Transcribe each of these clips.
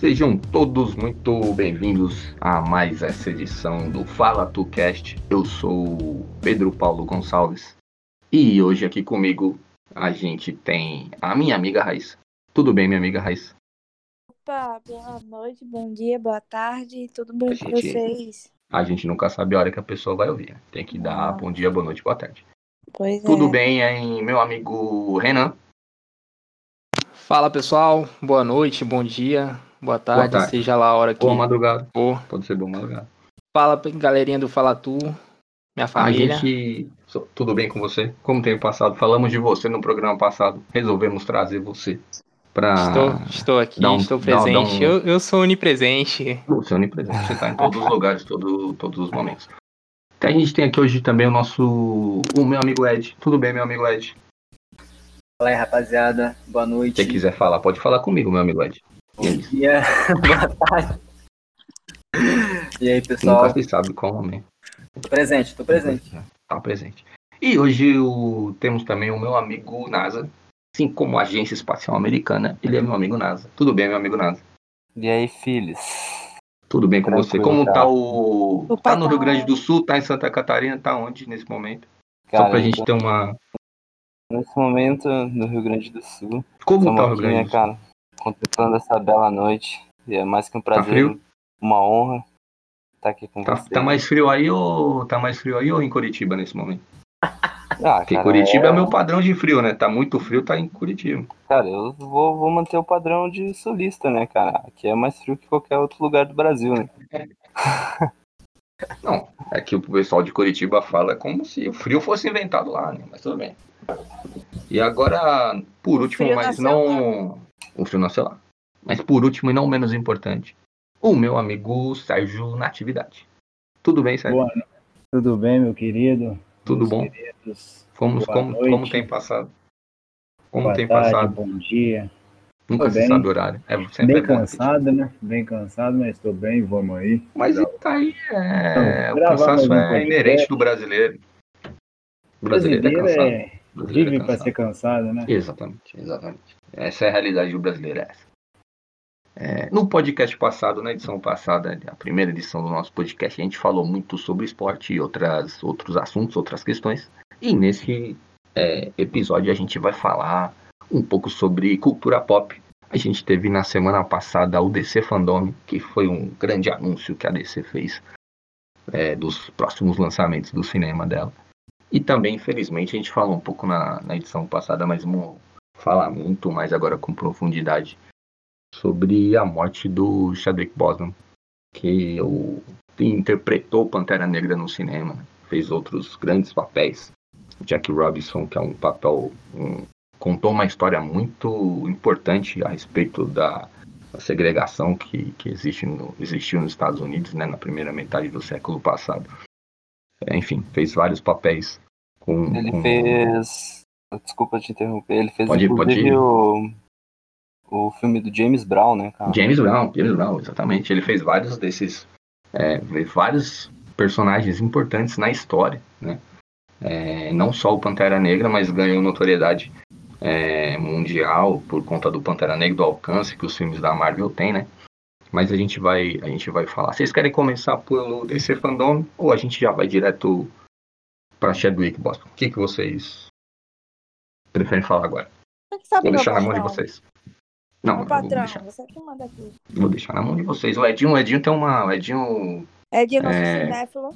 Sejam todos muito bem-vindos a mais essa edição do Fala Tu Cast. Eu sou Pedro Paulo Gonçalves e hoje aqui comigo a gente tem a minha amiga Raíssa. Tudo bem, minha amiga Raíssa? Opa, boa noite, bom dia, boa tarde, tudo bem A com gente- vocês? A gente nunca sabe a hora que a pessoa vai ouvir. né? Tem que dar Não. bom dia, boa noite, boa tarde. Pois Tudo é. bem, hein, meu amigo Renan? Fala pessoal, boa noite, bom dia, boa tarde, tarde. seja lá a hora que Boa madrugada. for. Pode ser boa madrugada. Fala galerinha do Fala Tu, minha A família. gente. so- Tudo bem com você? Como tem passado? Falamos de você no programa passado. Resolvemos trazer você pra. Estou, estou aqui, um- estou presente. um- Eu, eu sou onipresente. Você é onipresente, você tá em todos os lugares, todo, todos os momentos. Então, a gente tem aqui hoje também o nosso. O meu amigo Ed. Tudo bem, meu amigo Ed? Fala aí, rapaziada. Boa Se noite. você quiser falar, pode falar comigo, meu amigo Ed. Bom dia. Boa tarde. E aí, pessoal? Nunca se sabe qual momento. Tô presente, tô presente. Tá presente. E hoje o- temos também o meu amigo NASA. Assim como a Agência Espacial Americana, ele é meu amigo NASA. Tudo bem, meu amigo NASA? E aí, filhos? Tudo bem com você? Tranquilo, Como cara. tá o. O Tá no tá Rio Grande do Sul, tá em Santa Catarina, tá onde nesse momento? Só Cara, pra eu gente tô ter uma. nesse momento no Rio Grande do Sul. Como tá o Rio Grande do Sul? cara? Contemplando essa bela noite. E é mais que um prazer, frio? uma honra estar aqui com Tá, vocês. tá mais frio aí ou tá mais frio aí ou em Curitiba nesse momento? Ah, Porque cara, Curitiba é... é- o meu padrão de frio, né? Tá muito frio, tá em Curitiba. Cara, eu vou, vou manter o padrão de sulista, né, cara? Aqui é mais frio que qualquer outro lugar do Brasil, né? Não, é que o pessoal de Curitiba fala como se o frio fosse inventado lá, né? Mas tudo bem. E agora, por último, mas não. O frio lá. Mas por último e não menos importante, o meu amigo Sérgio Natividade. Tudo bem, Sérgio? Boa, tudo bem, meu querido? Tudo Meus bom? queridos, Como, como, noite. como tem passado? Como boa tem tarde, passado? bom dia. Nunca Tô se bem. sabe o horário. É sempre Bem é bom. cansado, né? Bem cansado, mas estou bem, vamos aí. Mas tá aí, é, o Gravar cansaço é inerente do brasileiro. O brasileiro é Brasileiro cansado. é, O brasileiro é vive para cansado. ser cansado, né? Exatamente, exatamente. Essa é a realidade é essa. É, no podcast passado, na edição passada, a primeira edição do nosso podcast, a gente falou muito sobre esporte e outras, outros assuntos, outras questões. E nesse é, episódio a gente vai falar um pouco sobre cultura pop. A gente teve na semana passada o DC Fandom, que foi um grande anúncio que a DC fez é, dos próximos lançamentos do cinema dela. E também, infelizmente, a gente falou um pouco na, na edição passada, mas vamos falar muito mais agora com profundidade sobre a morte do Chadwick Boseman, que interpretou Pantera Negra no cinema, fez outros grandes papéis. Jack Robinson, que é um papel, um- contou uma história muito importante a respeito da, da segregação que, que existe no, existiu nos Estados Unidos, né, na primeira metade do século passado. É, enfim, fez vários papéis com, Ele com- fez. Desculpa te interromper, ele fez Pode pode o. O filme do James Brown, né, cara? James Brown, James Brown, exatamente. Ele fez vários desses, é, vários personagens importantes na história, né? É, não só o Pantera Negra, mas ganhou notoriedade é, mundial por conta do Pantera Negra, do alcance que os filmes da Marvel têm, né? Mas a gente vai, a gente vai falar. Vocês querem começar pelo DC Fandom ou a gente já vai direto para Chadwick Boston? O que, que vocês preferem falar agora? Você que sabe, Vou deixar na mão de vocês. Não, patrão, deixar, você que manda aqui. vou deixar na mão de vocês. O Edinho, o Edinho tem uma. O Edinho. É de nosso É. cinéfilo.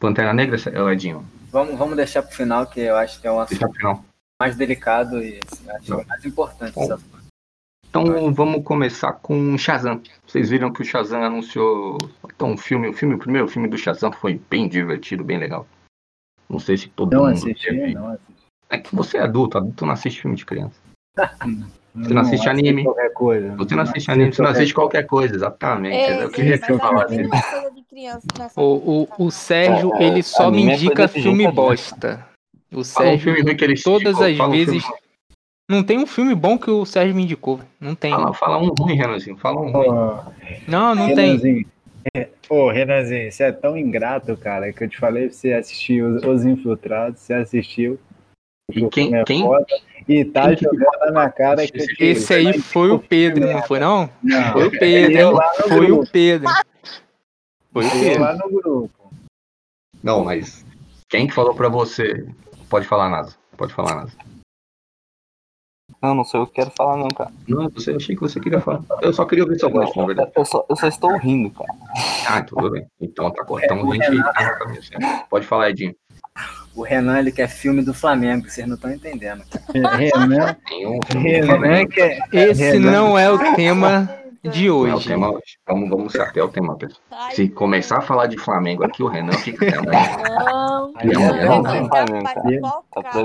Pantera Negra, é o Edinho. Vamos, vamos deixar pro final, que eu acho que é o assunto mais delicado e assim, acho que é o mais importante. Bom. essa- Então vamos começar com Shazam. Vocês viram que o Shazam anunciou. Então, o filme, o filme, o primeiro filme do Shazam foi bem divertido, bem legal. Não sei se todo Não mundo assisti, teve. não assisti. É que você é adulto, adulto não assiste filme de criança. Você não assiste anime? Qualquer coisa. Você não assiste anime, você não assiste qualquer coisa, exatamente. É, eu queria mas que você falasse é nessa O, o, o Sérgio, É, ele só me anime é indica coisa de filme gente bosta. O um Sérgio, filme ruim que ele todas indicou, as um vezes. filme- Não tem um filme bom que o Sérgio me indicou. Não tem. Fala, fala um ruim, Renanzinho. Fala um ruim. Ô, Não, não tem. Renanzinho, é, Ô, Renanzinho, você é tão ingrato, cara, que eu te falei pra você assistir Os, Os Infiltrados, você assistiu. E quem- é quem- foda. E tá Quem que- jogando na minha cara que Esse- Esse aí foi o Pedro, não foi não? Não, Foi o Pedro, no Foi grupo. o Pedro. Foi o eu Pedro. lá no grupo. Não, mas quem que falou pra você? Pode falar, Nasa. Pode falar, Nasa. Não, não sou eu que quero falar, não, cara. Não, você achei que você queria falar. Eu só queria ouvir sua voz, na verdade. Eu só, eu só estou rindo, cara. Ah, tudo bem. Então tá correto. Então a gente tá certo. Pode falar, Edinho. O Renan, ele quer filme do Flamengo, vocês não estão entendendo. Renan, Nenhum. Renan que é. Esse Renan. não é o tema de Não é o hoje. tema hoje. Vamos, vamos até o tema, pessoal. Ai, Se começar a falar de Flamengo aqui, o Renan fica até amanhã. Não, Não, não, não, tenho tá Tá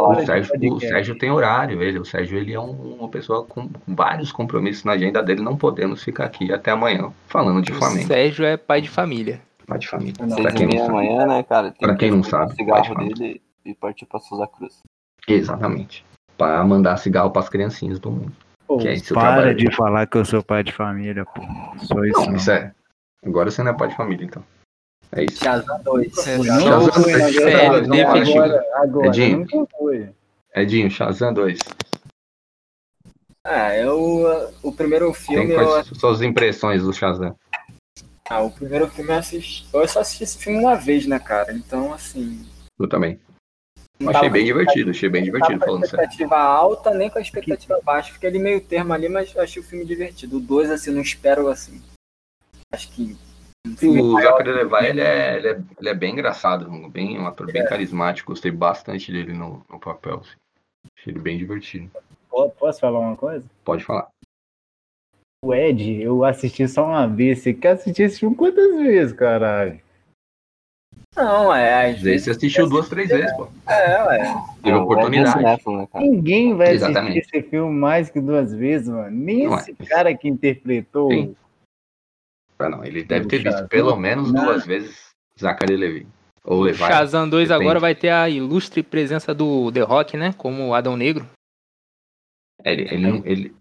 O. Sérgio, o. Sérgio tem horário, ele. O Sérgio ele é um- uma pessoa com vários compromissos na agenda dele. Não podemos ficar aqui até amanhã falando de O Flamengo. Sérgio é pai de família. Pai de família. Não, Pra Seis quem e não sabe. amanhã, né, cara? Tem Pra quem não que pegar sabe, cigarro falar. dele e partir pra Souza Cruz. Exatamente. Para mandar cigarro pras criancinhas do mundo. Pô, Que é esse para de falar que eu sou pai de família, pô. Sou isso. Não, não. isso é. Agora você não é pai de família, então. É isso. Shazam 2. É, Eu Shazam não dois, fui, na Shazam verdade, dois, não, vamos lá, agora, agora, Edinho. Edinho, Shazam 2. Ah, eu. O primeiro Tem filme. Eu, quais suas impressões do Shazam? Ah, o primeiro filme eu assisti. Eu só assisti esse filme uma vez, né, cara? Então, assim. Eu também. não Achei bem divertido, achei bem divertido, tava com a falando sério. expectativa alta, nem com a expectativa baixa. Fiquei ali meio termo ali, mas eu achei o filme divertido. O 2, assim, não espero, assim. Acho que. um O Zachary Levi, ele é, ele, é, ele é bem engraçado, um- bem, um ator bem carismático. Gostei bastante dele no, no papel. assim. Achei ele bem divertido. Posso falar uma coisa? Pode falar. O Ed, eu assisti só uma vez. Você quer assistir esse filme quantas vezes, caralho? Não, é. Às vezes você assistiu duas, três vezes, pô. É, ué. Teve É, o oportunidade. É cinéfilo, né? Ninguém vai Exatamente. assistir esse filme mais que duas vezes, mano. Nem Não esse é. cara que interpretou. Sim. Ah, não, ele deve ter visto pelo menos não. duas vezes Zachary Levi. Ou Levi. Shazam 2 depende. agora vai ter a ilustre presença do The Rock, né? Como Adão Negro. É, Ele, ele, não- ele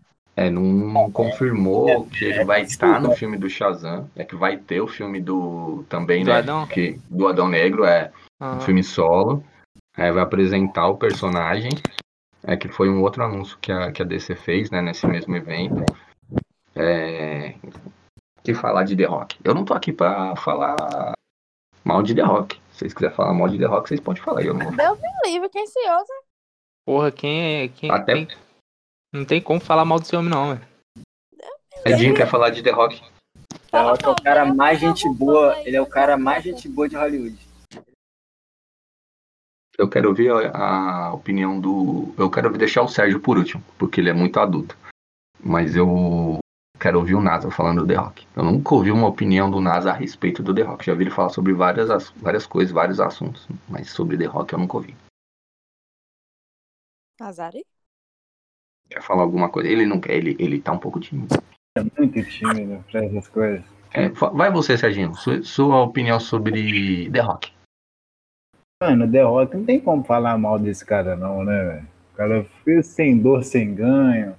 é, não confirmou que ele vai estar no filme do Shazam. É que vai ter o filme do. Também, Do né? Adão? Que, do Adão Negro, é. Ah, um filme solo. Aí vai apresentar o personagem. É que foi um outro anúncio que a, que a DC fez, né, nesse mesmo evento. É, que falar de The Rock. Eu não tô aqui pra falar mal de The Rock. Se vocês quiserem falar mal de The Rock, vocês podem falar. Eu não vou. Deus me livre, quem se ousa? porra, quem é. Quem, Até- quem- Não tem como falar mal desse homem, não, velho. Edinho quer falar de The Rock. The Rock é o cara mais gente boa. Ele é o cara mais gente boa de Hollywood. Eu quero ouvir a, a opinião do. Eu quero deixar o Sérgio por último, porque ele é muito adulto. Mas eu quero ouvir o NASA falando do The Rock. Eu nunca ouvi uma opinião do NASA a respeito do The Rock. Já vi ele falar sobre várias, as- várias coisas, vários assuntos. Mas sobre The Rock eu nunca ouvi. Azari? Quer falar alguma coisa? Ele não quer, ele, ele tá um pouco tímido. É muito tímido pra essas coisas. É, vai você, Serginho. Sua, sua opinião sobre The Rock. Mano, The Rock não tem como falar mal desse cara, não, né, velho? O cara fez sem dor, sem ganho.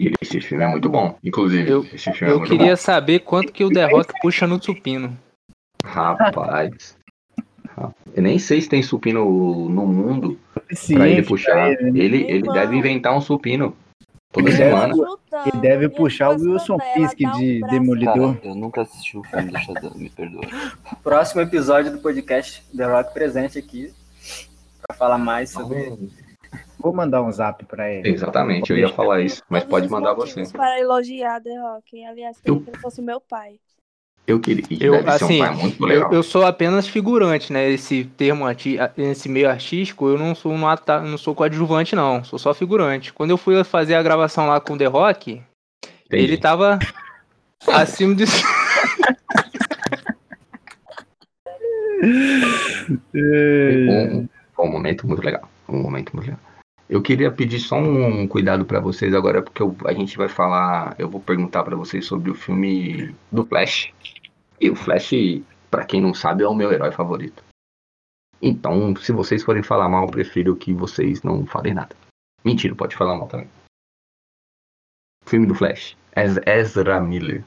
E esse filme é muito bom. Inclusive, Eu- esse filme é Eu muito queria saber quanto que o The Rock puxa no supino. bom. Rapaz. Eu nem sei se tem supino no mundo pra ele puxar. pra ele, né? Ele, ele Irmão. deve inventar um supino toda Ele semana. Ajudando, Ele deve puxar o Wilson quando ela Fisk dá um de braço- Demolidor. Cara, eu nunca assisti o filme do Shazam, me perdoa. Próximo episódio do podcast The Rock presente aqui. Pra falar mais sobre. Vou mandar um zap pra ele. Exatamente, eu ia falar isso, mas pode mandar você. Para elogiar The Rock. Aliás, Eu- ele fosse meu pai. Eu queria. Eu, assim, um Eu, eu sou apenas figurante, né? Esse termo, arti- esse meio artístico, eu não sou, um ata- não sou coadjuvante, não. Sou só figurante. Quando eu fui fazer a gravação lá com o The Rock, Entendi. ele tava acima de. Um, foi um momento muito legal. Um momento muito legal. Eu queria pedir só um cuidado pra vocês agora, porque eu- a gente vai falar. Eu vou perguntar pra vocês sobre o filme do Flash. E o Flash, pra quem não sabe, é o meu herói favorito. Então, se vocês forem falar mal, eu prefiro que vocês não falem nada. Mentira, pode falar mal também. Filme do Flash. Ez- Ezra Miller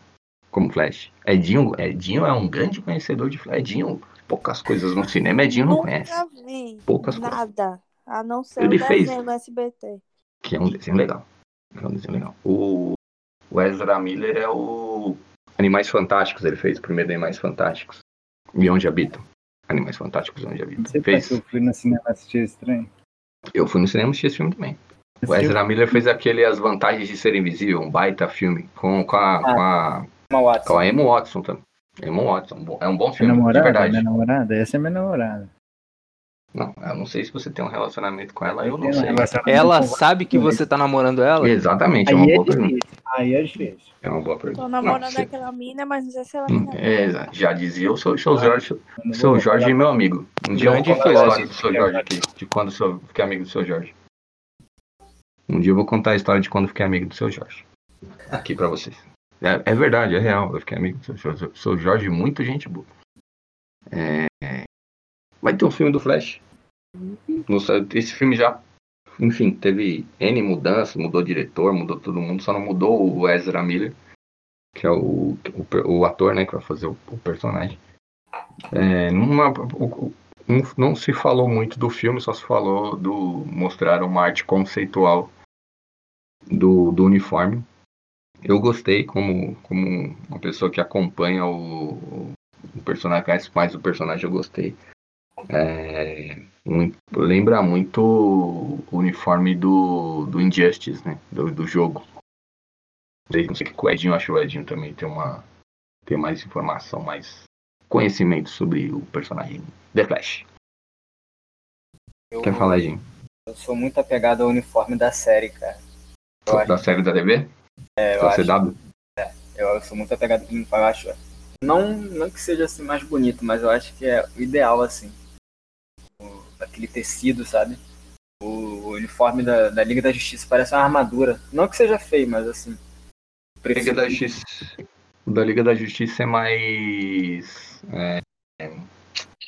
como Flash. Edinho, Edinho é um grande conhecedor de Flash. Edinho, poucas coisas no cinema, Edinho não Nunca conhece. vi Poucas coisas. A não ser Ele o fez. desenho no SBT. Que é um desenho legal. É um desenho legal. O, o Ezra Miller é o Animais Fantásticos, ele fez o primeiro Animais Fantásticos. E onde habitam? Animais Fantásticos onde habitam. porque Fez. eu fui no cinema assistir esse trem. Eu fui no cinema assistir esse filme também. O Ezra Miller fez aquele As Vantagens de Ser Invisível, um baita filme, com, com, a, com, a, Uma com Watson. a Emma Watson também. Emma Watson, é um bom Minha filme, de namorada? verdade. Minha namorada? Essa é minha namorada. Não, eu não sei se você tem um relacionamento com ela, eu não sei. Ela sabe que você tá namorando ela? Exatamente, é Aí uma é boa pergunta. Aí é difícil. É uma boa pergunta. Tô namorando Não, você- aquela mina, mas não sei se ela Hum, me namora. é, exato. já dizia o seu, seu Jorge, Eu não seu Jorge meu amigo. Um dia eu vou Grande contar a história do seu Jorge aqui, de quando eu sou- fiquei amigo do seu Jorge. Um dia eu vou contar a história de quando eu fiquei amigo do seu Jorge. Aqui pra vocês. É, é verdade, é real. Eu fiquei amigo do seu Jorge. Seu Jorge, muito gente boa. É, Vai ter um filme do Flash. Esse filme já, enfim, teve N mudanças, mudou diretor, mudou todo mundo, só não mudou o Ezra Miller, que é o, o, o ator, né, que vai fazer o, o personagem. É, numa- o- não, não se falou muito do filme, só se falou do. mostraram uma arte conceitual do, do uniforme. Eu gostei como, como uma pessoa que acompanha o, o personagem, mais o personagem, eu gostei. É, lembra muito o uniforme do, do Injustice, né? Do, do jogo. Não sei o que o Edinho, acho que o Edinho também tem uma. Tem mais informação, mais conhecimento sobre o personagem The Flash. Eu, Quer falar, Edinho? eu sou muito apegado ao uniforme da série, cara. Eu acho, Da série da TV? é, eu, Da acho CW? eu, eu sou muito apegado ao uniforme. Eu acho. Não, não que seja assim mais bonito, mas eu acho que é o ideal, assim. Aquele tecido, sabe? O, o uniforme da, da Liga da Justiça parece uma armadura. Não que seja feio, mas assim. Liga prefiro- da Justiça. O da Liga da Justiça é mais. é,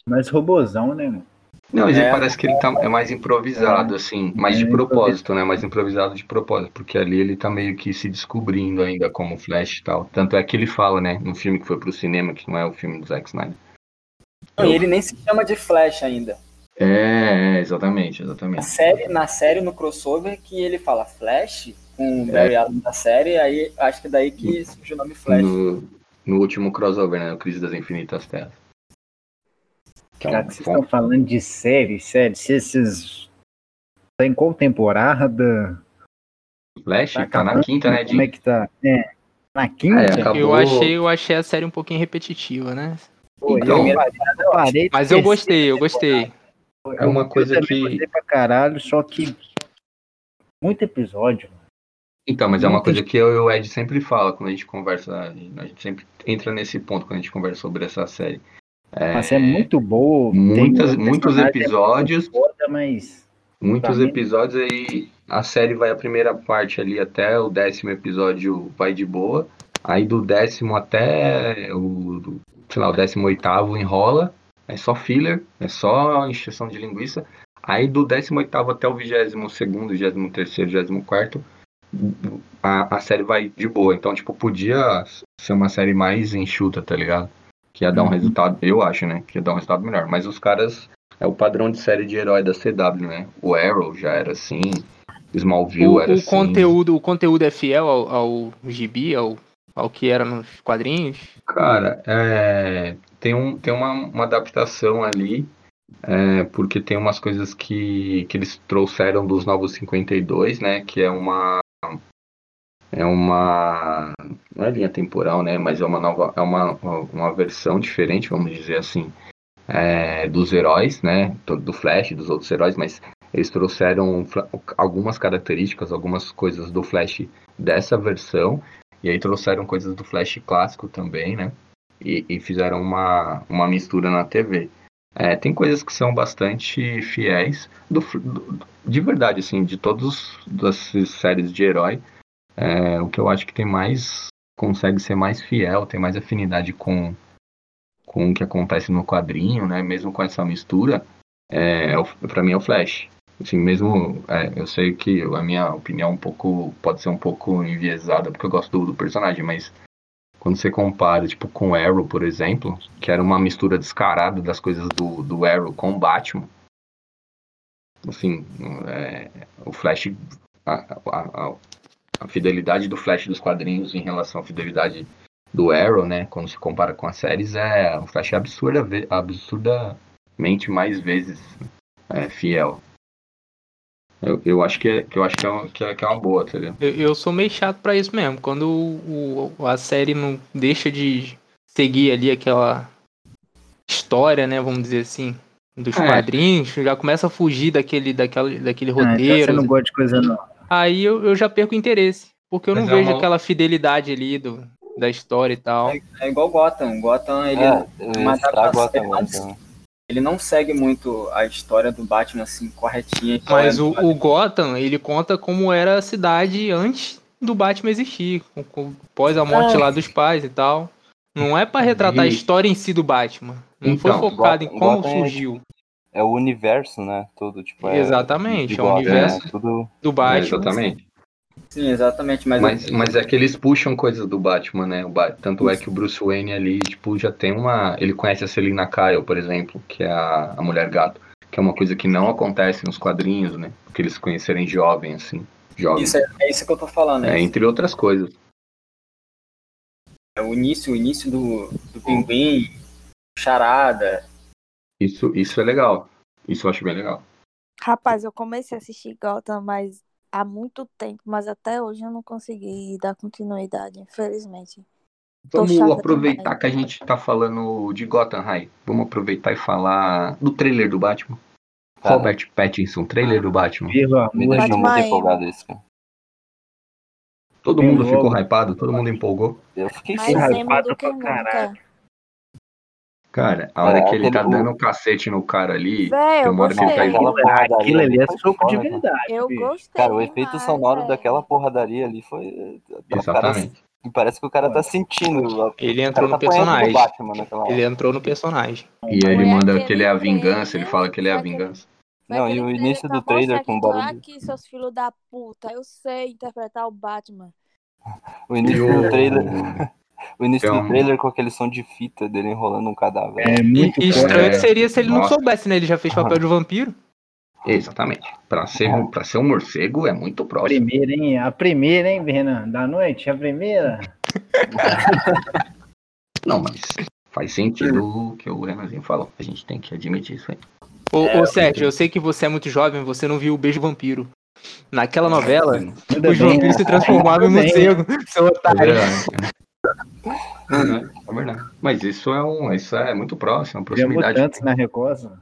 Mas robozão, né, mano? Não, ele É. parece que ele tá, é mais improvisado, assim, mais É, de propósito, né? Mais improvisado de propósito, porque ali ele tá meio que se descobrindo ainda como Flash e tal. Tanto é que ele fala, né, no filme que foi pro cinema, que não é o filme do Zack Snyder. Não, e ele nem se chama de Flash ainda. É, é, exatamente, Na exatamente. série, na série, no crossover, que ele fala Flash com o Barry Allen da série, aí acho que daí que surge o nome Flash. No, no último crossover, né? O Crise das Infinitas Terras. Que é Já que vocês estão falando de série, série, se esses. Tá em qual temporada? Flash tá, na acabando? quinta, né, Como é que tá? É. Na quinta? É, acabou. Eu achei, eu achei a série um pouquinho repetitiva, né? Pô, Então, eu parei, eu parei Mas eu gostei, eu gostei. É uma coisa eu também que- pra caralho, só que. Muito episódio, mano. Então, mas é uma coisa que eu e o Ed sempre fala quando a gente conversa, a gente sempre entra nesse ponto quando a gente conversa sobre essa série. É, Mas é muito boa. muitas, muitos personagem episódios, foda, mas. muitos episódios aí, a série vai a primeira parte ali até o décimo episódio vai de boa, aí do décimo até o, sei lá, o décimo oitavo enrola, é só filler, é só encheção de linguiça, aí do décimo oitavo até o vigésimo segundo, vigésimo terceiro, vigésimo quarto, a, a série vai de boa. Então, tipo, podia ser uma série mais enxuta, tá ligado? Que ia dar um Uhum. resultado, eu acho, né? Que ia dar um resultado melhor. Mas os caras, é o padrão de série de herói da CW, né? O Arrow já era assim, Smallville O, era o assim. conteúdo, o conteúdo é fiel ao, ao gibi, ao, ao que era nos quadrinhos? Cara, é, tem, um, tem uma, uma adaptação ali, é, porque tem umas coisas que, que eles trouxeram dos Novos 52, né? Que é uma. É uma. Não é linha temporal, né? Mas é uma nova. É uma, uma versão diferente, vamos dizer assim, é, dos heróis, né? do- Flash, dos outros heróis, mas eles trouxeram algumas características, algumas coisas do Flash dessa versão. E aí trouxeram coisas do Flash clássico também, né? E, e fizeram uma, uma mistura na TV. É, tem coisas que são bastante fiéis, do, do- de verdade, assim, de todas as séries de herói. é, o que eu acho que tem mais, consegue ser mais fiel, tem mais afinidade com, com o que acontece no quadrinho, né? Mesmo com essa mistura, é, é pra mim é o Flash. Assim, mesmo, é, eu sei que a minha opinião um pouco, pode ser um pouco enviesada, porque eu gosto do, do personagem, mas quando você compara, tipo, com Arrow, por exemplo, que era uma mistura descarada das coisas do, do Arrow com o Batman, Assim, é, o Flash. A, a, a, a fidelidade do Flash dos quadrinhos em relação à fidelidade do Arrow, né? Quando se compara com as séries, é o Flash é absurda, absurdamente mais vezes é, fiel. Eu, eu acho que é, que eu acho que é, uma, que, é, que é uma boa, tá ligado? Eu, eu sou meio chato pra isso mesmo. Quando o, o- a série não deixa de seguir ali aquela história, né? Vamos dizer assim, dos É. quadrinhos, já começa a fugir daquele, daquela, daquele Ah, então roteiro. você não gosta de coisa nova. Aí eu, eu já perco o interesse. Porque eu Mas não é vejo uma- aquela fidelidade ali do, da história e tal. É igual Gotham. Gotham, ele, É, uma estragou adaptação, até ele não- segue muito a história do Batman, assim, corretinha. Mas É, o, o Gotham, ele conta como era a cidade antes do Batman existir, com- com- pós a morte Ah. lá dos pais e tal. Não é pra retratar a E- história em si do Batman. Não Então, foi focado em Gotham- como Gotham é- surgiu É o universo, né? Tudo, tipo, é. Exatamente, é o igual, universo é tudo. do É, Batman. exatamente. Sim, exatamente. Mas, Mas, mas é que eles puxam coisas do Batman, né? O Tanto é que o Bruce Wayne ali, tipo, já tem uma. Ele conhece a Selina Kyle, por exemplo, que é a, a mulher gato. Que é uma coisa que não acontece nos quadrinhos, né? Porque eles se conhecerem jovem, assim. Jovem. isso é, é isso que eu tô falando. É, É, entre outras coisas. é o início, o início do, do Pinguim, Charada. Isso, isso é legal. Isso eu acho bem legal. Rapaz, eu comecei a assistir Gotham, mas há muito tempo, mas até hoje eu não consegui dar continuidade, infelizmente. Vamos aproveitar demais. que a gente tá falando de Gotham High. Vamos aproveitar e falar do trailer do Batman. Cara, Robert Pattinson, trailer do Batman. Viva me deixou muito é- empolgado cara. Todo Tem mundo logo. ficou hypado, todo mundo empolgou. Eu fiquei sem hypado pra caralho. Cara, a hora É, que ele tá dando o cacete no cara ali, Véi, tem eu uma hora que ele tá Aquilo ali é soco de cara. verdade. Eu bicho. gostei. Cara, o efeito demais, sonoro véi. daquela porradaria ali foi. o cara- Exatamente. parece que o cara tá sentindo. Ele O entrou cara no tá personagem. Batman. Ele entrou no personagem. E ele manda que ele é a vingança, trailer, ele fala que ele é a vingança. Não, e o trailer início do trailer mostrar com tô barulho. aqui, seus filhos da puta. Eu sei interpretar o Batman. O início o... do trailer. O início Então- do trailer com aquele som de fita dele enrolando um cadáver. É E, muito e estranho É, seria se ele não nossa. soubesse, né? Ele já fez papel de vampiro. Exatamente. Pra ser, pra ser um morcego é muito próximo. Primeira, hein? A primeira, hein, Renan? Da noite, a primeira. Não, mas faz sentido o que o Renanzinho falou. A gente tem que admitir isso aí. Ô, É, ô Sérgio, eu sei que você é muito jovem, você não viu o Beijo Vampiro. Naquela novela, Ainda os vampiros né? se transformavam em morcego, seu É verdade. É, é verdade. Mas isso é um. Isso é muito próximo, proximidade. mutantes na Recosa.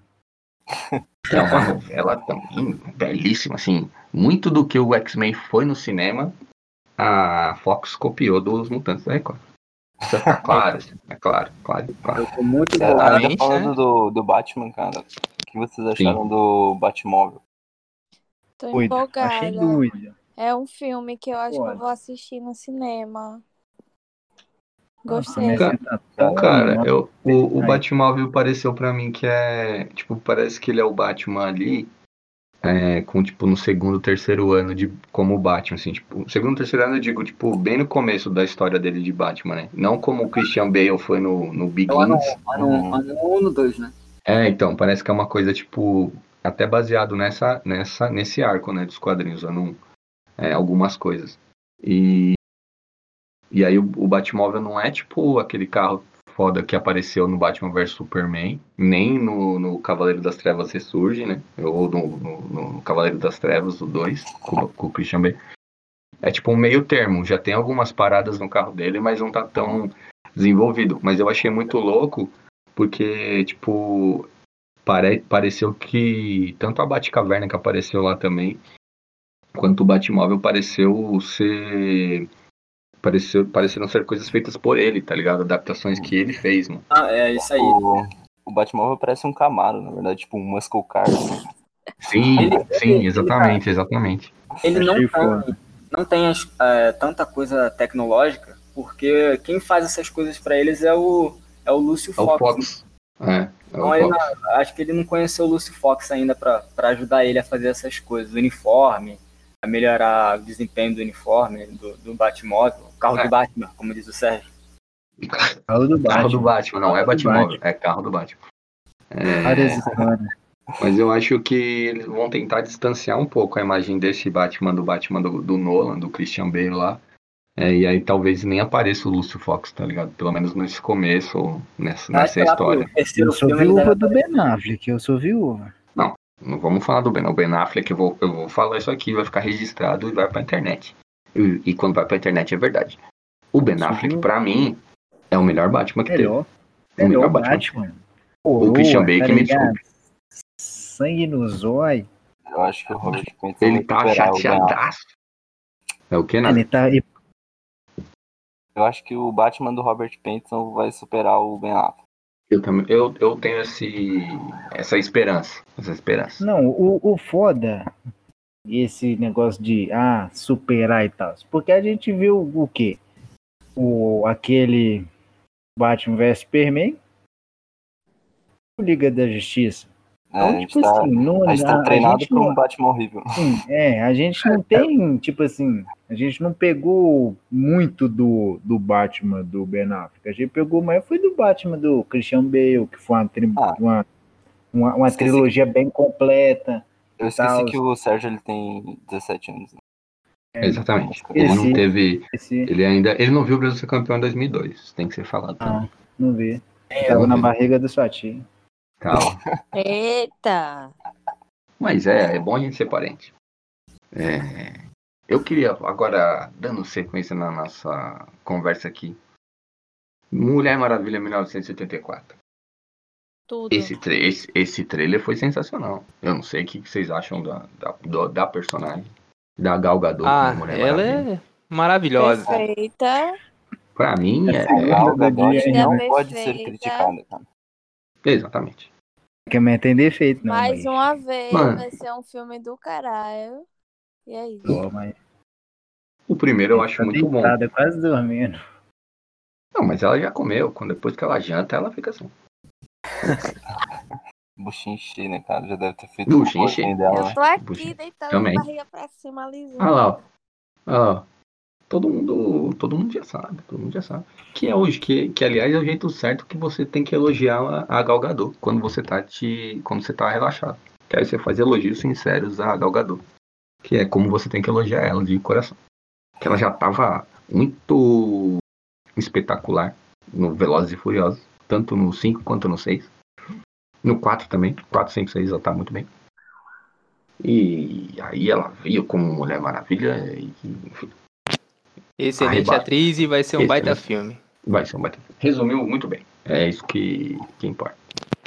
É uma novela também belíssima, assim. Muito do que o X-Men foi no cinema, a Fox copiou dos Mutantes da Record. Isso é claro, assim, é claro, claro, claro. Eu tô muito É, ainda falando né? do, do Batman, cara. O que vocês acharam do Batmóvel? Tô empolgada. achei doido. É um filme que eu acho que eu vou assistir no cinema. Gostei. mas você tá tão- Cara, eu, o, o. Batmóvel pareceu pra mim que é. Tipo, parece que ele é o Batman ali. é, com, tipo, no segundo, terceiro ano de como Batman, assim, tipo, segundo, terceiro ano eu digo, tipo, bem no começo da história dele de Batman, né? Não como o Christian Bale foi no, no Lá no, Begins. lá no, lá no 1 no 2, né? É, então, parece que é uma coisa, tipo, até baseado nessa, nessa, nesse arco, né, dos quadrinhos, eu não, é, algumas coisas. E, e aí o, o Batmóvel não é, tipo, aquele carro foda que apareceu no Batman vs Superman, nem no, no Cavaleiro das Trevas Ressurge, né, ou no, no, no Cavaleiro das Trevas, o 2, com, com o Christian Bale. É tipo um meio termo, já tem algumas paradas no carro dele, mas não tá tão desenvolvido. Mas eu achei muito louco, porque, tipo, pare, pareceu que tanto a Batcaverna que apareceu lá também, quanto o Batmóvel pareceu ser. Pareceu, pareceram ser coisas feitas por ele, tá ligado? Adaptações que ele fez, mano. Ah, é isso aí. O, o Batmóvel parece um Camaro, na verdade, tipo um muscle car. assim. Sim, Ele- sim, ele- exatamente, exatamente. Ele não tem, não tem as- é, tanta coisa tecnológica, porque quem faz essas coisas pra eles é o, é o Lúcio É o Fox. Fox. É, é Então o ele Fox. acho que ele não conheceu o Lúcio Fox ainda pra pra ajudar ele a fazer essas coisas. O uniforme, a melhorar o desempenho do uniforme, do, do Batmóvel, o carro É. do Batman, como diz o Sérgio. Carro do Carro do Batman. Batman, não é Carro do Batmóvel, é carro do Batman. É, Várias histórias. Mas eu acho que eles vão tentar distanciar um pouco a imagem desse Batman do Batman do, do Nolan, do Christian Bale lá. É, e aí talvez nem apareça o Lúcio Fox, tá ligado? Pelo menos nesse começo, ou nessa, nessa que lá história. Eu sou viúva do Ben Affleck, eu sou viúva. Não vamos falar do Ben, o Ben Affleck, eu vou, eu vou falar isso aqui, vai ficar registrado e vai pra internet. E, e quando vai pra internet é verdade. O Ben Sim. Affleck, pra mim, é o melhor Batman que Melhor. teve. O Melhor melhor Batman. Batman. O Christian Coroa, Bale tá que me ligado? Sangue no zóio. Eu acho que o Robert Pattinson Ele vai tá chateadaço. É o que, né? Ele tá. Eu acho que o Batman do Robert Pattinson vai superar o Ben Affleck. Eu, também, eu, eu tenho esse, essa esperança. Essa esperança. Não, o, o foda. Esse negócio de ah, superar e tal. Porque a gente viu o quê? O, aquele Batman vs Superman. Liga da Justiça. É, Então, a gente tipo tá, assim, não, a gente a- tá a treinado gente pra não- um Batman horrível. Sim, é, a gente não tem, tipo assim, a gente não pegou muito do, do Batman do Ben Affleck. A gente pegou mais foi do Batman do Christian Bale, que foi uma, tri- Ah. uma, uma, uma trilogia bem completa. Eu esqueci Tal. que o Sérgio ele tem 17 anos. né? É, Exatamente. Ele Esse- não teve. Esse, Ele ainda. Ele não viu o Brasil ser campeão em 2002. Tem que ser falado Ah. também. não vi. É, Tava na vi. barriga da sua tia. Calma. Eita! Mas é, é bom a gente ser parente. É, eu queria, agora, dando sequência na nossa conversa aqui. Mulher Maravilha 1984. Tudo. Esse, tra esse, esse trailer foi sensacional. Eu não sei o que vocês acham da, da, da personagem. Da Gal Gadot Ah, Mulher ela Maravilha. é maravilhosa. Perfeita. Pra mim, é, A Gal da Gadot dia, não hein? pode ser Perfeita. criticada, cara. Exatamente. Que mas tem defeito, não. Mais mas- uma vez Mano. vai ser um filme do caralho. E é isso. Pô, mas O primeiro eu acho tá muito bom. deitada, quase dormindo. Não, mas ela já comeu. Quando, depois que ela janta, ela fica assim. Buchinchi, né, cara? Já deve ter feito Buchinchi. um dela, Eu né? tô aqui deitada também. a barriga pra cima, lisinha. Olha lá, ó. Olha lá, ó. Todo mundo, todo mundo já sabe, todo mundo já sabe. Que é hoje, que, que aliás é o jeito certo que você tem que elogiar a, a Gal Gadot quando você tá te, quando você tá relaxado. Que aí você faz elogios sinceros a Gal Gadot. Que é como você tem que elogiar ela de coração. Que ela já tava muito espetacular no Velozes e Furiosos, tanto no 5 quanto no 6. No 4 também, 4, 5, 6 ela tá muito bem. E aí ela veio como Mulher Maravilha e enfim, Excelente Arrebata. atriz e vai ser um Excelente. baita filme. vai ser um baita. Resumiu muito bem. É isso que, que importa.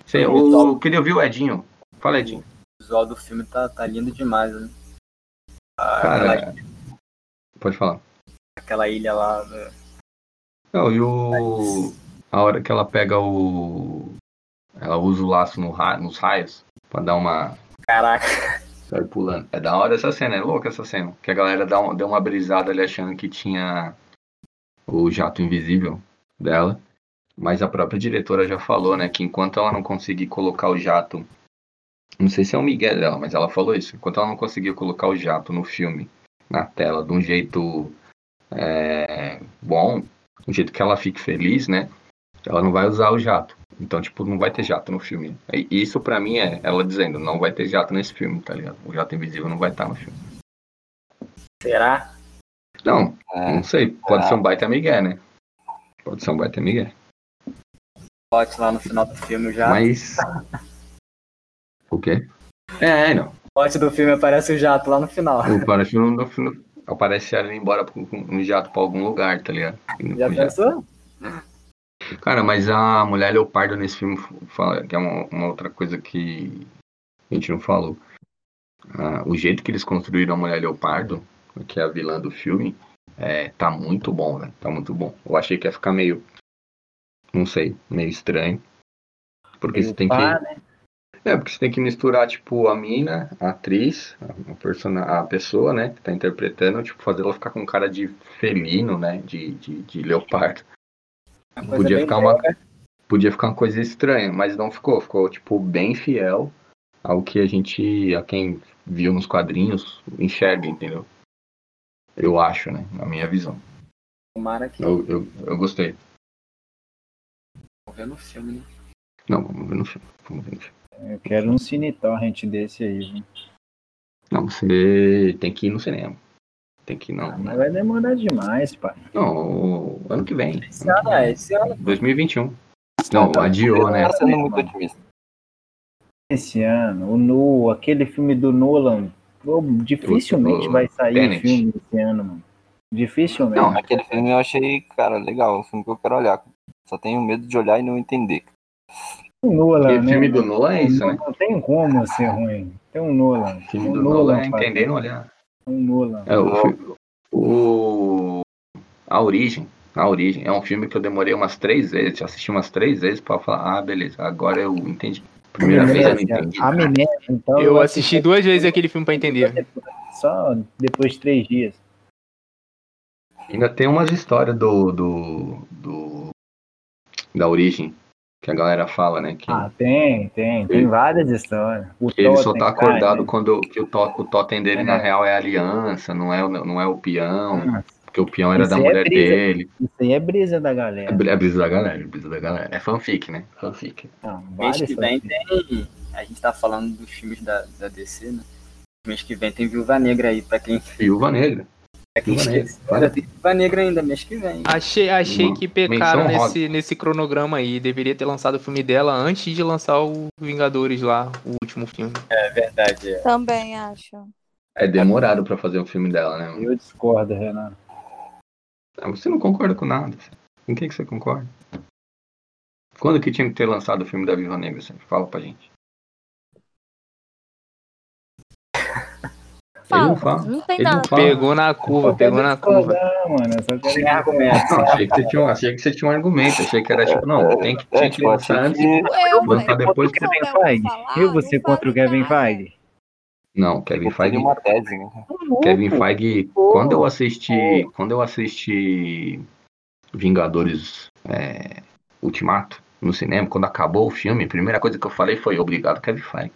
Você, Eu o, eu queria ouvir o Edinho. Fala, Edinho. O visual do filme tá, tá lindo demais, né? Ah, Cara, aquela, pode falar. aquela ilha lá. né? Não, e o. A hora que ela pega o. Ela usa o laço no ra... nos raios pra dar uma. Caraca, Sai pulando. É da hora essa cena, é louca essa cena. Que a galera dá um, deu uma brisada ali achando que tinha o jato invisível dela. Mas a própria diretora já falou, né, que enquanto ela não conseguir colocar o jato. Não sei se é o Miguel dela, mas ela falou isso. Enquanto ela não conseguir colocar o jato no filme, na tela, de um jeito é, bom, um jeito que ela fique feliz, né? Ela não vai usar o jato. Então, tipo, não vai ter jato no filme. Isso pra mim é ela dizendo, não vai ter jato nesse filme, tá ligado? O jato invisível não vai estar no filme. será? Não, É, não sei. Pode ser um baita Miguel, né? Pode ser um baita Miguel. Plot lá no final do filme já. Mas. O quê? É, não. O plot do filme aparece o jato lá no final. O parece no, no, no, aparece ela indo embora com um jato pra algum lugar, tá ligado? Indo Já jato. Cara, mas a mulher leopardo nesse filme fala que é uma, uma outra coisa que a gente não falou. Ah, o jeito que eles construíram a mulher leopardo, que é a vilã do filme, é, tá muito bom, velho. Tá muito bom. Eu achei que ia ficar meio. Não sei, meio estranho. Porque você tem que. Né? É, porque você tem que misturar, tipo, a mina, a atriz, a, persona, a pessoa, né, que tá interpretando, tipo, fazer ela ficar com cara de felino, né, de, de, de leopardo. Podia ficar uma, brega. podia ficar uma coisa estranha, mas não ficou. Ficou, tipo, bem fiel ao que a gente, a quem viu nos quadrinhos, enxerga, entendeu? Eu acho, né, na minha visão. Tomara que Eu, eu, eu gostei. vou ver no filme, né? Não, vamos ver no filme. Vamos ver no filme. Eu quero um Cine Torrent desse aí, viu? Não, você tem que ir no cinema. Tem que ir, não. Ah, mas vai demorar demais, pai. Não, ano que vem. Esse ano é, esse ano. 2021. Não, adiou, né? Tá sendo muito otimista. Esse ano, o No, aquele filme do Nolan, pô, dificilmente O- o vai sair Tenet. filme esse ano, mano. Dificilmente. Não, aquele filme eu achei, cara, legal. Um filme que eu quero olhar. Só tenho medo de olhar e não entender. o Nolan, Porque né? filme do Nolan é isso, não, né? não tem como ser ruim. Tem um Nolan. Filme um do Nolan é faz. entender e não olhar. Um Nolan. É, o, o- A Origem. A Origem é um filme que eu demorei umas três vezes, assisti umas três vezes pra falar, ah, beleza, agora eu entendi. Primeira vez eu não entendi. Amnésia, então Eu assisti duas vezes aquele filme pra entender. Só depois de três dias. Ainda tem umas histórias do, do, do- da origem que a galera fala, né? Que, Ah, tem, tem. Tem várias histórias. O que ele só tá cara, acordado né? quando que o, to, o totem dele na É. real é a aliança, não é, o- não é o peão, Ah, porque o peão era Isso da é mulher brisa. dele. Isso aí é brisa da É, galera. br- é brisa da galera, é brisa da galera. É fanfic, né? Fanfic. Não, Mês que vem tem. A gente tá falando dos filmes da, da DC, né? Mês que vem tem Viúva Negra aí, pra quem, Viúva Negra. Viúva Negra. Ainda mês que vem. Achei, achei Uma que pecaram nesse, nesse cronograma aí. Deveria ter lançado o filme dela antes de lançar o Vingadores lá, o último filme. É verdade. É. Também acho. É demorado pra fazer um filme dela, né? mano? Eu discordo, Renan. Ah, Você não concorda com nada. Com quem que você concorda? Quando que tinha que ter lançado o filme da Viúva Negra? Você fala pra gente. Fala, não fala. não tem Ele não nada. fala. Pegou na curva, pegou na curva. discordar, mano. Eu só quero Sem argumento. Não, achei que você tinha, um- achei que você tinha um argumento. Achei que era tipo, não, tem que, É, tinha que lançar antes. Eu, Lançar depois que Kevin Feige. Eu você não contra o Kevin. Feige. Não, Kevin Feige. uma tese, né? Kevin Feige, quando eu assisti, quando eu assisti Vingadores é, Ultimato no cinema, quando acabou o filme, a primeira coisa que eu falei foi obrigado, Kevin Feige.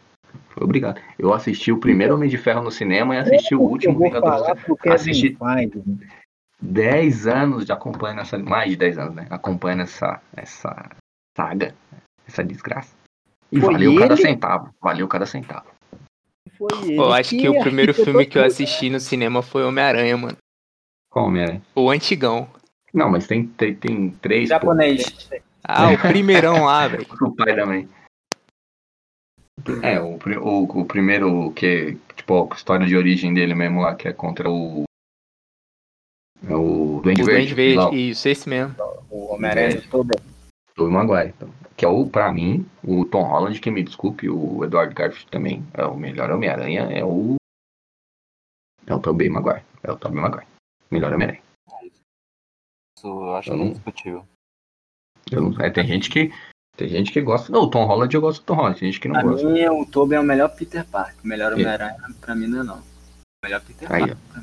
Foi obrigado. Eu assisti o primeiro Homem de Ferro no cinema e assisti o último Vingadores. Assisti- Feige. 10 anos de acompanhando essa. Mais de 10 anos, né? Acompanhando essa, essa saga, essa desgraça. E Foi valeu cada ele? centavo. Valeu cada centavo. Eu acho que o primeiro filme que eu assisti no cinema foi Homem-Aranha, mano. Qual Homem-Aranha? O antigão. Não, mas tem, tem, tem três. pô. Japonês. Ah, o primeirão lá, velho. O pai também. É, o, o, o primeiro que, tipo, a história de origem dele mesmo lá, que é contra o. É o Duende O Verde. Duende lá, Verde, isso, esse mesmo. O Homem-Aranha de todo. o Tobey Maguire. então. Que é o, pra mim, o Tom Holland, que me desculpe, o Edward Garfield também. É o melhor Homem-Aranha, é o. É o Tobey Maguire. É o Tobey Maguire. Melhor Homem-Aranha. Isso eu acho Eu não- indiscutível. Eu não- é, tem gente que. Tem gente que gosta. Não, o Tom Holland eu gosto do Tom Holland, tem gente que não Pra gosta. mim, o Tobey é o melhor Peter Parker. O melhor É. Homem-Aranha, pra mim, não é não. O melhor Peter Aí, Parker. pra.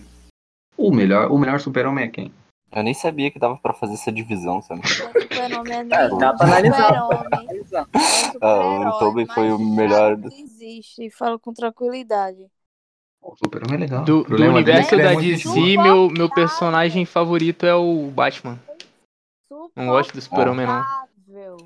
O melhor, o melhor super-homem é quem? Eu nem sabia que dava pra fazer essa divisão, sabe? O super-homem é É, nenhum. dá pra analisar. É Ah, o Tobey foi o melhor- existe, falo com tranquilidade. O super-homem é legal. Do, do universo da DC, meu, meu personagem favorito é o Batman. Não gosto do super-homem, não. Que eu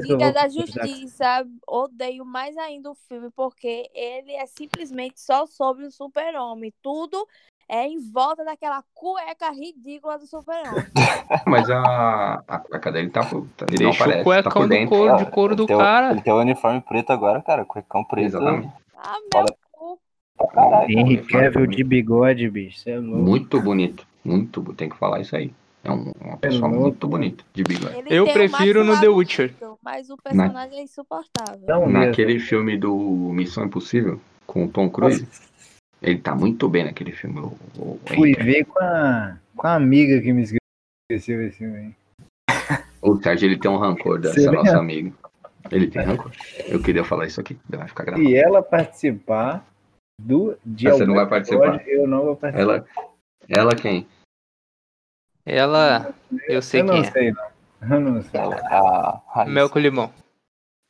Liga da. Justiça, odeio mais ainda o filme, porque ele é simplesmente só sobre o super-homem. Tudo é em volta daquela cueca ridícula do super-homem. Mas a, a cueca dele tá, tá ele Deixa aparece, o tá cuecão do dentro. couro, de Ah, couro do o- cara. Ele tem o uniforme preto agora, cara. Cuecão preto. Exatamente. Ah, meu Olha. cu. Henry Cavill de bigode, bicho. É louco. Muito bonito. Muito, tem que falar isso aí. É um- uma pessoa louco. muito bonita, de bigode. Ele Eu prefiro no The Witcher. bonito, Mas o personagem é insuportável. Não mesmo. Naquele filme do Missão Impossível, com o Tom Cruise, ele tá muito bem naquele filme. O, o Fui Henry. ver com a, com a amiga que me esqueceu esse filme. O Sérgio, ele tem um rancor dessa Será? nossa amiga. Ele tem rancor. Eu queria falar isso aqui, vai ficar gravado. Se ela participar do de você não vai participar? episódio, Eu não vou participar. Ela, ela quem? Ela, eu sei eu não quem é. sei, não. Eu não sei. A Raíssa. Mel com limão.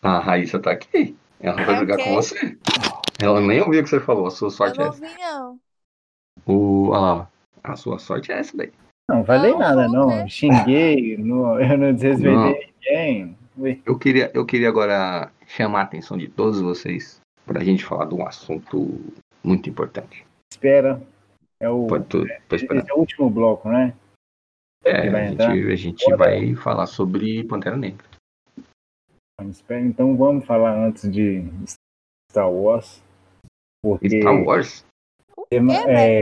A Raíssa tá aqui. Ela vai É brigar o com você. Ela nem ouviu o que você falou. A sua Eu sorte é não essa. não. O, olha lá. A sua sorte é essa daí. Não falei Não, nada, não, não. né? Xinguei, não, eu não desrespeitei ninguém. Ui. Eu queria, eu queria agora chamar a atenção de todos vocês para a gente falar de um assunto muito importante. Espera. É o, Pode, esse é o último bloco, né? É, que vai a entrar? gente, a gente vai falar sobre Pantera Negra. Então vamos falar antes de Star Wars. Porque Star Wars? É,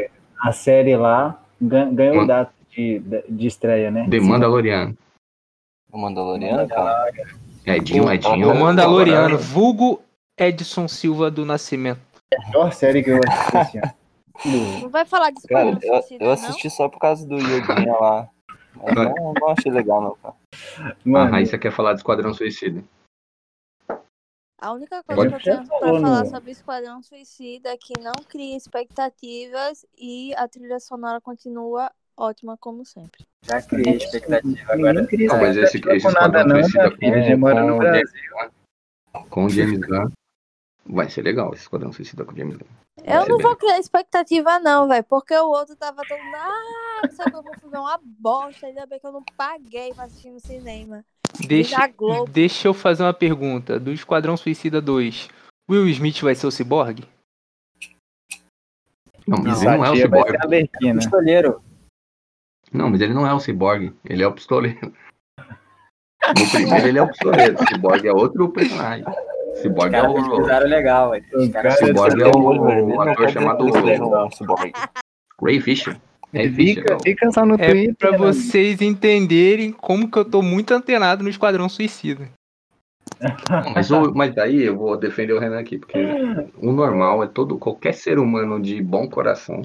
é, a série lá gan- ganhou Hum. data de, de estreia, né? The Mandaloriano. O Mandaloriano, cara. Edinho, Pô, Edinho. O Mandaloriano, vulgo Edson Silva do Nascimento. A melhor série que eu assisti ano. Não vai falar de Cara, eu, eu assisti só por causa do Yodinha lá. Mas não, não achei legal, não, cara. A Mano, Raíssa quer falar de Esquadrão Suicida. não? A única Pode coisa que eu tenho pra falou falar no- sobre Esquadrão Suicida é que não cria expectativas e a trilha sonora continua ótima como sempre. Já criei expectativa agora. ninguém queria Não, mas esse, expectativa esse com nada Esquadrão não, Suicida gente mora no com, Brasil. com o James Gunn vai ser legal esse Esquadrão Suicida com o James Gunn. Eu não bem. vou criar expectativa, não, velho. Porque o outro tava todo. Ah, não sei como foi uma bosta. Ainda bem que eu não paguei pra assistir no cinema. Deixa, deixa eu fazer uma pergunta. Do Esquadrão Suicida 2, Will Smith vai ser o Cyborg? Não, mas Não, ele não é o Cyborg. ser a Arlequina. Pistoleiro. Não, mas ele não é o Cyborg. Ele é o pistoleiro. No primeiro ele é o pistoleiro. O Cyborg é outro personagem. Cyborg é o. legal, velho. Cyborg é o, ator quer chamado cyborg. Ray Fisher. Fisher. Fica, fica só no É Twitter. pra né? vocês entenderem como que eu tô muito antenado no Esquadrão Suicida. Mas, o- mas daí eu vou defender o Renan aqui, porque o normal é todo qualquer ser humano de bom coração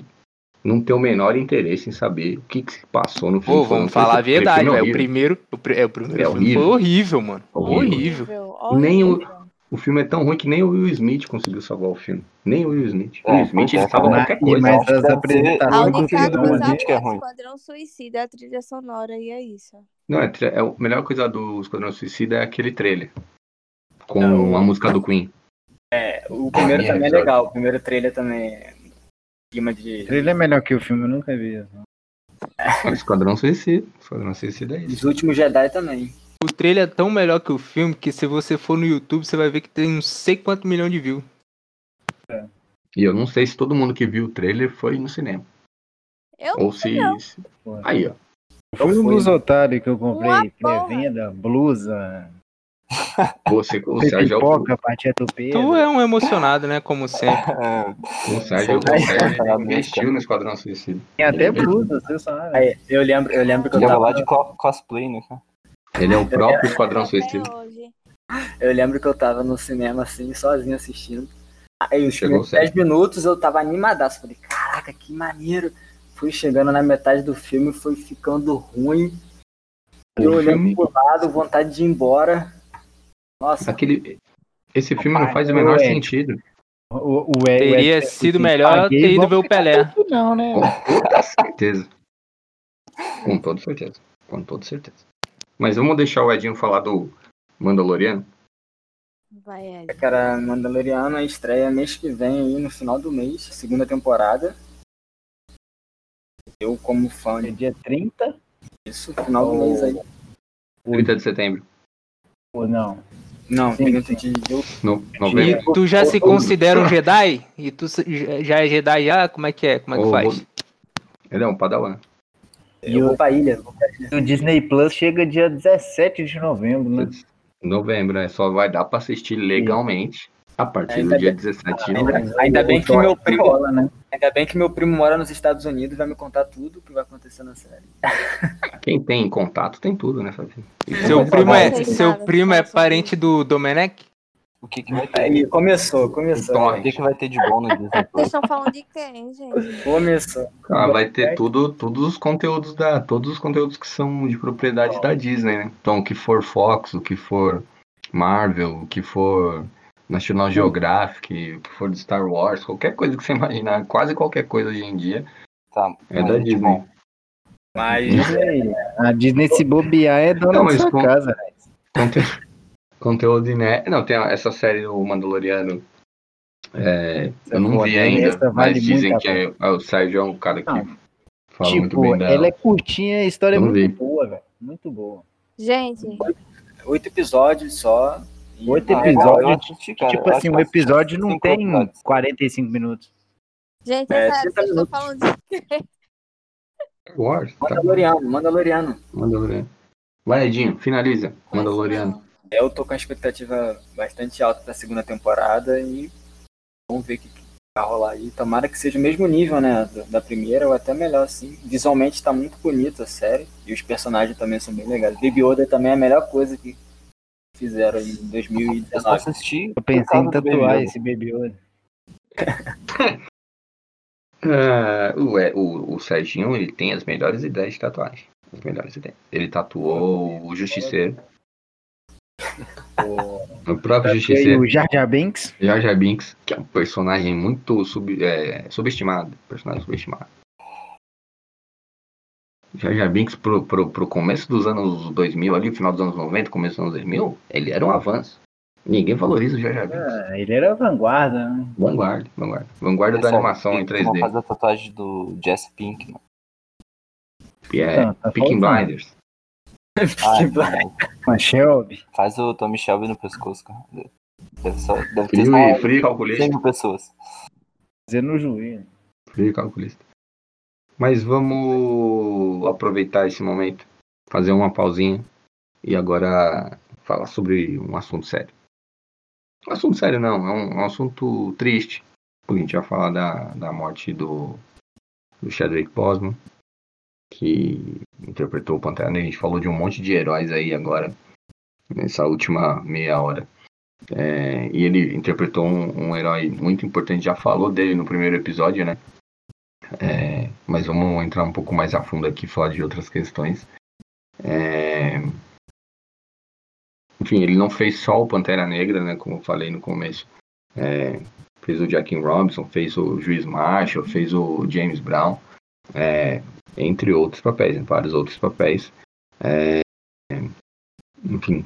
não ter o menor interesse em saber o que, que se passou no filme. Pô, vamos falar a verdade, velho. O primeiro, o, é, o primeiro É filme horrível. foi horrível, mano. Horrível. Horrível. Nem o- horrível. O filme é tão ruim que nem o Will Smith conseguiu salvar o filme. Nem o Will Smith. O É, Will Smith é, salva qualquer coisa. que as apresentações do filme. coisa Will Smith que é do ruim. Esquadrão Suicida é a trilha sonora e é isso. Não, é, é a melhor coisa do Esquadrão Suicida é aquele trailer. Com Não. a música do Queen. O primeiro É, também é legal. O primeiro trailer também é clima de. O trailer é melhor que o filme, eu nunca vi. O Esquadrão Suicida. Esquadrão Suicida é isso. Os últimos Jedi também. O trailer é tão melhor que o filme que se você for no YouTube, você vai ver que tem não sei quanto milhão de views. E eu não sei se todo mundo que viu o trailer foi no cinema. Eu Ou se. se- Aí, ó. Foi um dos otários que eu comprei pré-venda, blusa, Você, o Sérgio é o, topeira. Tu é um emocionado, né? Como sempre. É, o Sérgio, o Sempre Sérgio é investiu no Esquadrão Suicida. Tem até blusa, você sabe. Aí, eu lembro, eu lembro que eu Tava tava, lá de co- cosplay, né, cara? Ele é o próprio Esquadrão Suicida. Eu lembro que eu tava no cinema assim, sozinho assistindo. Aí os Chegou primeiros 10 minutos eu tava animadaço. Falei, caraca, que maneiro. Fui chegando na metade do filme, foi ficando ruim. Eu olhando pro lado, vontade de ir embora. Nossa, Aquele, esse filme não faz o menor Ué. sentido. O, o, o, Teria o- sido o- melhor paguei, ter ido ver o Pelé. Não, né? Com toda certeza. Com toda certeza. Com toda certeza. Mas vamos deixar o Edinho falar do Mandaloriano. Vai, Ed. cara, Mandaloriano estreia mês que vem aí, no final do mês, segunda temporada. Eu, como fã É dia 30 disso, final do mês aí. 30 de setembro. ou não? Não, Sim, 30 de. No, novembro. E tu já se considera um Jedi? E tu já é Jedi já? Como é que é? Como é que Ô, faz? Ele é um padawan. E Eu o, vou pra ilha. o Disney Plus chega dia 17 de novembro, né? Novembro, né? Só vai dar pra assistir legalmente a partir do Ainda dia bem- 17 de Ainda, novembro. ainda bem que meu primo, Rola, né? ainda bem que meu primo mora nos Estados Unidos e vai me contar tudo o que vai acontecer na série. Quem tem contato tem tudo, né, Fabi? Seu Mas- primo é, seu primo é parente do Domenech? O que, que vai ter? Aí começou, começou. Torre. O que, que vai ter de bom no Disney Vocês estão falando de quem, gente? Começou. Ah, vai ter tudo, todos os conteúdos da, todos os conteúdos que são de propriedade da Disney, né? Então, o que for Fox, o que for Marvel, o que for National Geographic, o que for de Star Wars, qualquer coisa que você imaginar, quase qualquer coisa hoje em dia Tá, é da Disney. bom. Mas Disney, a Disney se bobear é dona Não, da sua com- casa, né? Conte- Conteúdo inédito. Não, tem essa série do Mandaloriano. é, eu não vi Essa ainda, vale mas dizem muito que é, é, o Sérgio é um cara que Não. fala muito Tipo, bem dela. ela é curtinha, a história é muito vi. boa, velho. Muito boa. Gente, oito episódios só. Oito Ah, episódios. eu assisti, cara. tipo acho assim, um episódio não tem episódios. 45 minutos. Gente, É, é sério, 30 vocês estão minutos. falando de Wars, tá? Mandaloriano, Mandaloriano. Mandaloriano. Vai, Edinho, finaliza. Mandaloriano. Eu tô com a expectativa bastante alta pra segunda temporada e vamos ver o que, que vai rolar aí. Tomara que seja o mesmo nível, né, da, da primeira ou até melhor, assim. Visualmente tá muito bonita a série e os personagens também são bem legais. Baby Yoda também é a melhor coisa que fizeram em Eu só 2019. assisti. Eu pensei em Baby tatuar esse Baby Yoda. Ah, o, é, o, o Serginho, ele tem as melhores ideias de tatuagem. As melhores ideias. Ele tatuou o Justiceiro. O, O próprio e Justiceiro. o Jar Jar Binks. Jar Jar Binks, que é um personagem muito sub, é, subestimado. Personagem subestimado. Jar Jar Binks pro, pro, pro começo dos anos 2000, ali, final dos anos 90, começo dos anos 2000, ele era um avanço. Ninguém valoriza o Jar Jar Binks. Ah, ele era vanguarda, né? Vanguarda, vanguarda. Vanguarda da animação em Vão 3D. fazer a tatuagem do Jesse Pink, mano. É, Tá, tá faltando. Blinders. Ah, a Shelby. faz o Tommy Shelby no pescoço, cara. Deve, só, deve ter Frio, só e- frio 100 calculista. mil pessoas. Fazendo no joelho. Frio e calculista. Mas vamos aproveitar esse momento, fazer uma pausinha e agora falar sobre um assunto sério. Um assunto sério não, é um, um assunto triste. Porque a gente vai falar da, da morte do, do Chadwick Boseman, que interpretou o Pantera Negra. A gente falou de um monte de heróis aí agora, nessa última meia hora. É, e ele interpretou um, um herói muito importante, já falou dele no primeiro episódio, né? É, mas vamos entrar um pouco mais a fundo aqui, falar de outras questões. É, enfim, ele não fez só o Pantera Negra, né? Como eu falei no começo. É, fez o Jackie Robinson, fez o Juiz Marshall, fez o James Brown, é, entre outros papéis, vários outros papéis. É, enfim,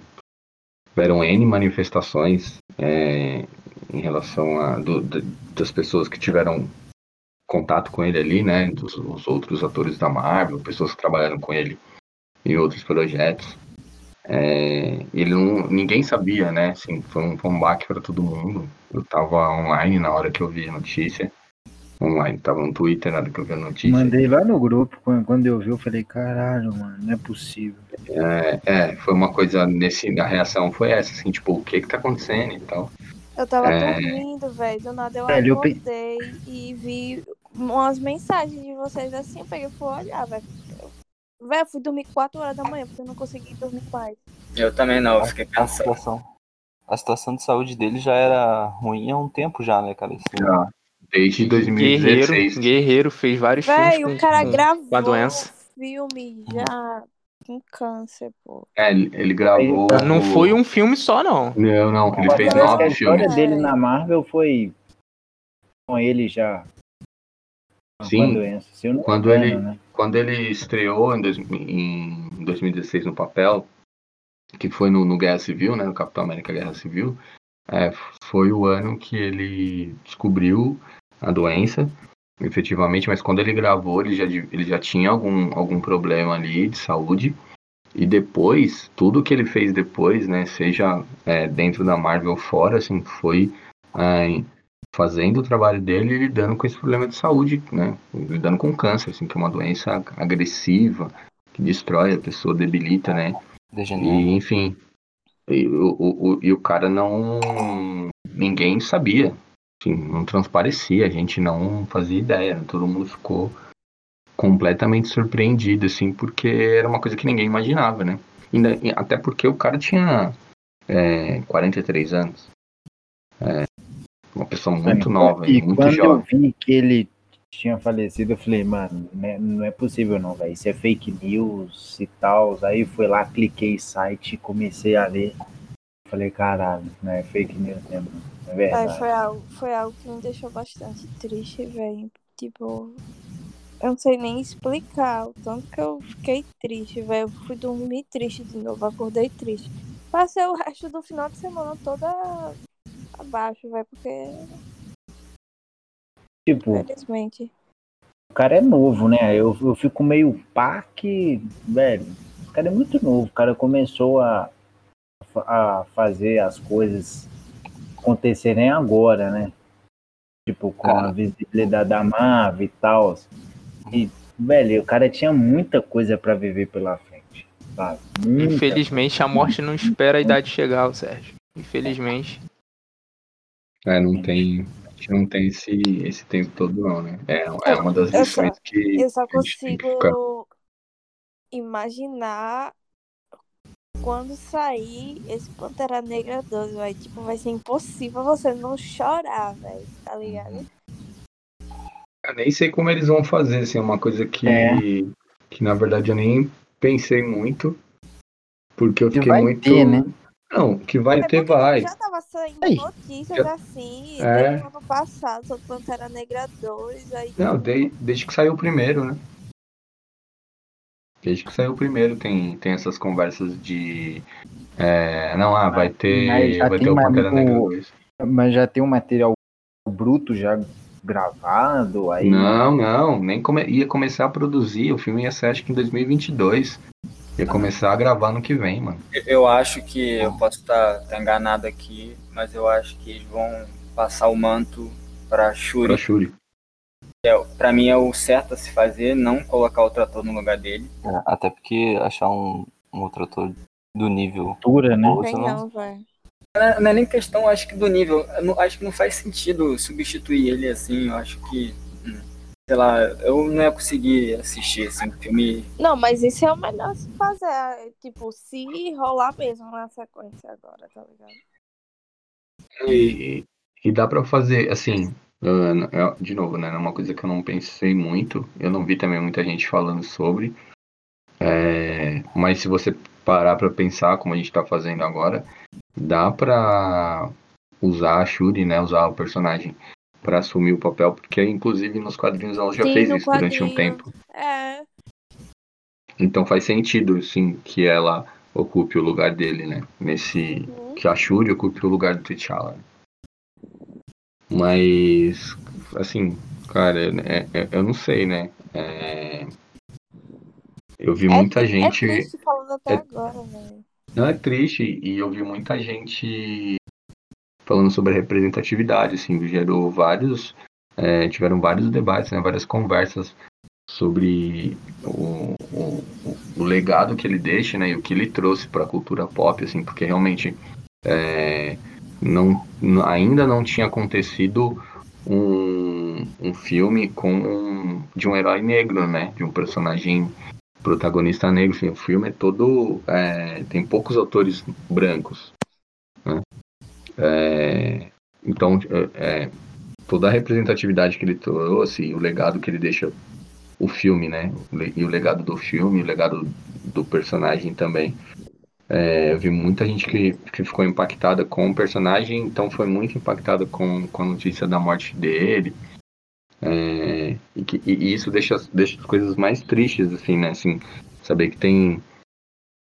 tiveram N manifestações é, em relação a do- da- das pessoas que tiveram contato com ele ali, né? Dos os outros atores da Marvel, pessoas que trabalharam com ele em outros projetos. É, ele não, ninguém sabia, né? Assim, foi um, foi um baque para todo mundo. Eu tava online na hora que eu vi a notícia. Online, tava no Twitter na hora que eu vi a notícia. Mandei lá no grupo. Quando, eu vi, eu falei, caralho, mano, não é possível. É, é, foi uma coisa nesse. A reação foi essa, assim, tipo, o que que tá acontecendo e tal. Eu tava É. dormindo, velho. Do nada eu Velho, eu acordei e vi umas mensagens de vocês assim. Eu peguei e fui olhar, velho. Velho, eu fui dormir 4 horas da manhã porque eu não consegui dormir mais. Eu também não, eu fiquei A pensando. situação, a situação de saúde dele já era ruim há um tempo já, né, cara? Isso- Já. Desde Guerreiro, 2016. guerreiro, fez vários Velho, filmes o cara com, gravou com a doença. filme já com câncer, pô. É, ele, ele gravou. Não foi um filme só, não. Não, não, ele fez Parece que a nove história filmes. dele na Marvel foi com ele já. com a Sim, doença. Se eu não quando engano, ele- né? quando ele estreou em, dois- em 2016 no papel, que foi no, no Guerra Civil, né, no Capitão América Guerra Civil, é, foi o ano que ele descobriu a doença, efetivamente, mas quando ele gravou, ele já, ele já tinha algum, algum problema ali de saúde, e depois, tudo que ele fez depois, né, seja é, dentro da Marvel ou fora, assim, foi é, fazendo o trabalho dele e lidando com esse problema de saúde, né? Lidando com câncer, assim, que é uma doença agressiva, que destrói a pessoa, debilita, né? E, enfim, e o, o- e o cara não. Ninguém sabia, assim, não transparecia, a gente não fazia ideia, todo mundo ficou completamente surpreendido, assim, porque era uma coisa que ninguém imaginava, né? Ainda- até porque o cara tinha é, 43 anos. É, uma pessoa muito nova e muito quando eu jovem. vi que ele tinha falecido, eu falei, mano, né, não é possível não, velho. Isso é fake news e tal. Aí fui lá, cliquei site, comecei a ler. Falei, caralho, não é fake news mesmo. É Aí verdade. foi algo, foi algo que me deixou bastante triste, velho. Tipo, eu não sei nem explicar o tanto que eu fiquei triste, velho. Eu fui dormir triste de novo, acordei triste. Passei o resto do final de semana toda abaixo, velho, porque, Tipo, infelizmente. o cara é novo, né? Eu, eu fico meio pá que, velho, o cara é muito novo. O cara começou a, a fazer as coisas acontecerem agora, né? Tipo, com Cara. a visibilidade da Marvel e tal. E, velho, o cara tinha muita coisa pra viver pela frente, sabe? Muita. Infelizmente, a morte não espera a idade chegar, o Sérgio. Infelizmente. É, não tem. A gente não tem esse, esse tempo todo, não, né? É, é uma das lições que. Eu só consigo imaginar quando sair esse Pantera Negra 2, vai. Tipo, vai ser impossível você não chorar, velho. Tá ligado? Eu nem sei como eles vão fazer, assim, é uma coisa que, É. que na verdade eu nem pensei muito, porque eu Que fiquei vai muito... ter, né? Não, que vai É ter, vai. Já tava saindo Aí. notícias Já- assim, É. desde o ano passado, sobre Pantera Negra 2. Aí, Não, de- desde que saiu o primeiro, né? Desde que saiu o primeiro tem, tem essas conversas de... é, não, ah, vai ter, vai ter o uma- Pantera Negra o- 2. Mas já tem um material bruto já gravado, aí Não, não, nem come... ia começar a produzir, o filme ia ser acho que em 2022. Ia começar a gravar no que vem, mano. Eu- acho que eu posso estar enganado aqui, mas eu acho que eles vão passar o manto para Pra Shuri. Shuri. É, Pra mim é o certo a se fazer, não colocar outro ator no lugar dele. É, até porque achar um, um outro ator do nível altura, né? Não. Não é- não é nem questão, acho que do nível. Não- acho que não faz sentido substituir ele assim. Eu acho que, hum, sei lá, eu não ia conseguir assistir assim, um filme. Não, mas isso é o melhor a se fazer. é, Tipo, se rolar mesmo na sequência agora, tá ligado? E, e dá pra fazer, assim, eu- eu- de novo, né? É uma coisa que eu não pensei muito. Eu não vi também muita gente falando sobre. É, mas se você parar pra pensar, como a gente tá fazendo agora, dá pra usar a Shuri, né? Usar o personagem pra assumir o papel, porque inclusive nos quadrinhos ela já Sim, fez isso durante um quadrinho. tempo. É, Então faz sentido, sim, que ela ocupe o lugar dele, né? Nesse. Uhum. Que a Shuri ocupe o lugar do T'Challa. Mas, assim, cara, é- é- eu não sei, né? É, Eu vi é, muita tri- gente. É triste falando até é- agora, velho. Não é triste, e eu vi muita gente falando sobre a representatividade, assim, gerou vários, é, tiveram vários debates, né, várias conversas sobre o, o, o legado que ele deixa, né, e o que ele trouxe para a cultura pop, assim, porque realmente é, não, ainda não tinha acontecido um, um filme com um- de um herói negro, né, de um personagem protagonista negro. Assim, o filme é todo. é, tem poucos autores brancos. né? É, então, é, é, toda a representatividade que ele trouxe o legado que ele deixa o filme, né? E o legado do filme, o legado do personagem também. É, eu vi muita gente que, que ficou impactada com o personagem, então foi muito impactada com, com a notícia da morte dele. É, e, que, e- isso deixa, deixa as coisas mais tristes, assim, né? Assim, saber que tem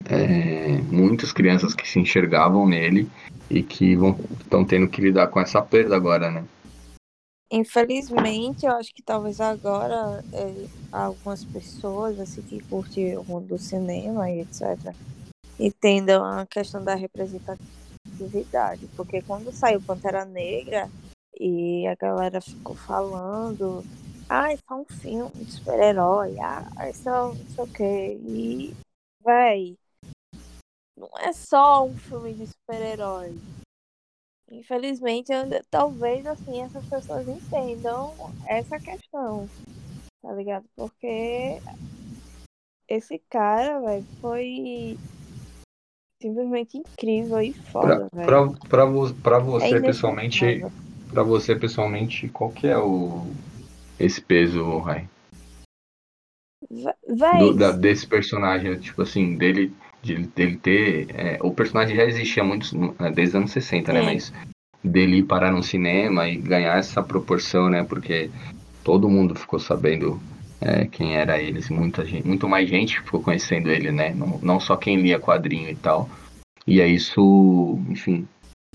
é, muitas crianças que se enxergavam nele e que estão tendo que lidar com essa perda agora, né? Infelizmente, eu acho que talvez agora é, algumas pessoas assim que curtem o mundo do cinema e etc. entendam a questão da representatividade. Porque quando saiu Pantera Negra e a galera ficou falando, ah, é um filme de super-herói, ah, é um não sei o quê. E, véi, não é só um filme de super-herói. Infelizmente, eu- talvez assim essas pessoas entendam essa questão, tá ligado? Porque esse cara, velho, foi simplesmente incrível e Pra, foda, velho. pra, pra, vo- pra você, É pessoalmente, pra você, pessoalmente, qual que é o esse peso, Rai? Da- desse personagem, tipo assim, dele, de, dele ter. é, o personagem já existia muito é, desde os anos 60, né? Sim. Mas dele ir parar no cinema e ganhar essa proporção, né? Porque todo mundo ficou sabendo é, quem era ele, assim, muita gente, muito mais gente ficou conhecendo ele, né? Não, não só quem lia quadrinho e tal. E é isso, enfim,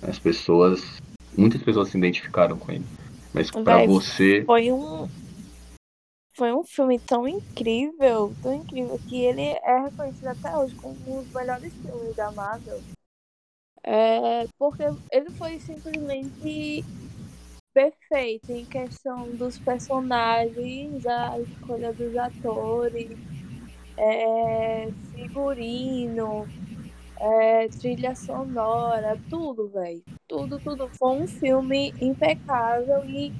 as pessoas. Muitas pessoas se identificaram com ele. Mas pra Véi, você. foi um foi um filme tão incrível, tão incrível que ele é reconhecido até hoje como um dos melhores filmes da Marvel. É, porque ele foi simplesmente perfeito em questão dos personagens, a escolha dos atores, é, figurino, é, trilha sonora, tudo, velho. Tudo, tudo. Foi um filme impecável e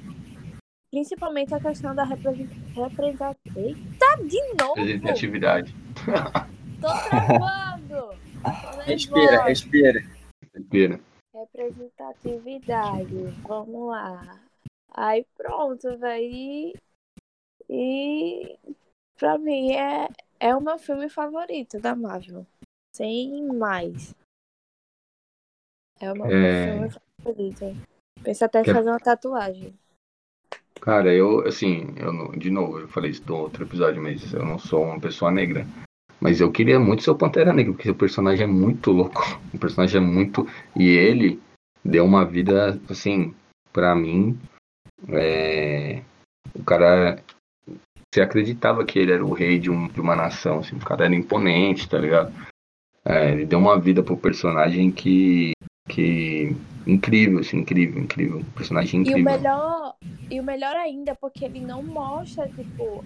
principalmente a questão da representação. Eita, de novo! Representatividade. Tô travando! Respira, respira. Respira. Representatividade. Vamos lá. Aí pronto, velho. E pra mim é, é o meu filme favorito da Marvel. Sem mais. É o meu É. filme favorito. Pensa até em Quer- fazer uma tatuagem. Cara, eu, assim, eu de novo, eu falei isso no outro episódio, mas eu não sou uma pessoa negra. Mas eu queria muito ser o Pantera Negra, porque o personagem é muito louco. O personagem é muito. E ele deu uma vida, assim, pra mim. é, O cara. Você acreditava que ele era o rei de, um, de uma nação, assim, o cara era imponente, tá ligado? É, ele deu uma vida pro personagem que. que. incrível, assim, incrível, incrível. Um personagem E incrível. o melhor, e o melhor ainda, porque ele não mostra, tipo,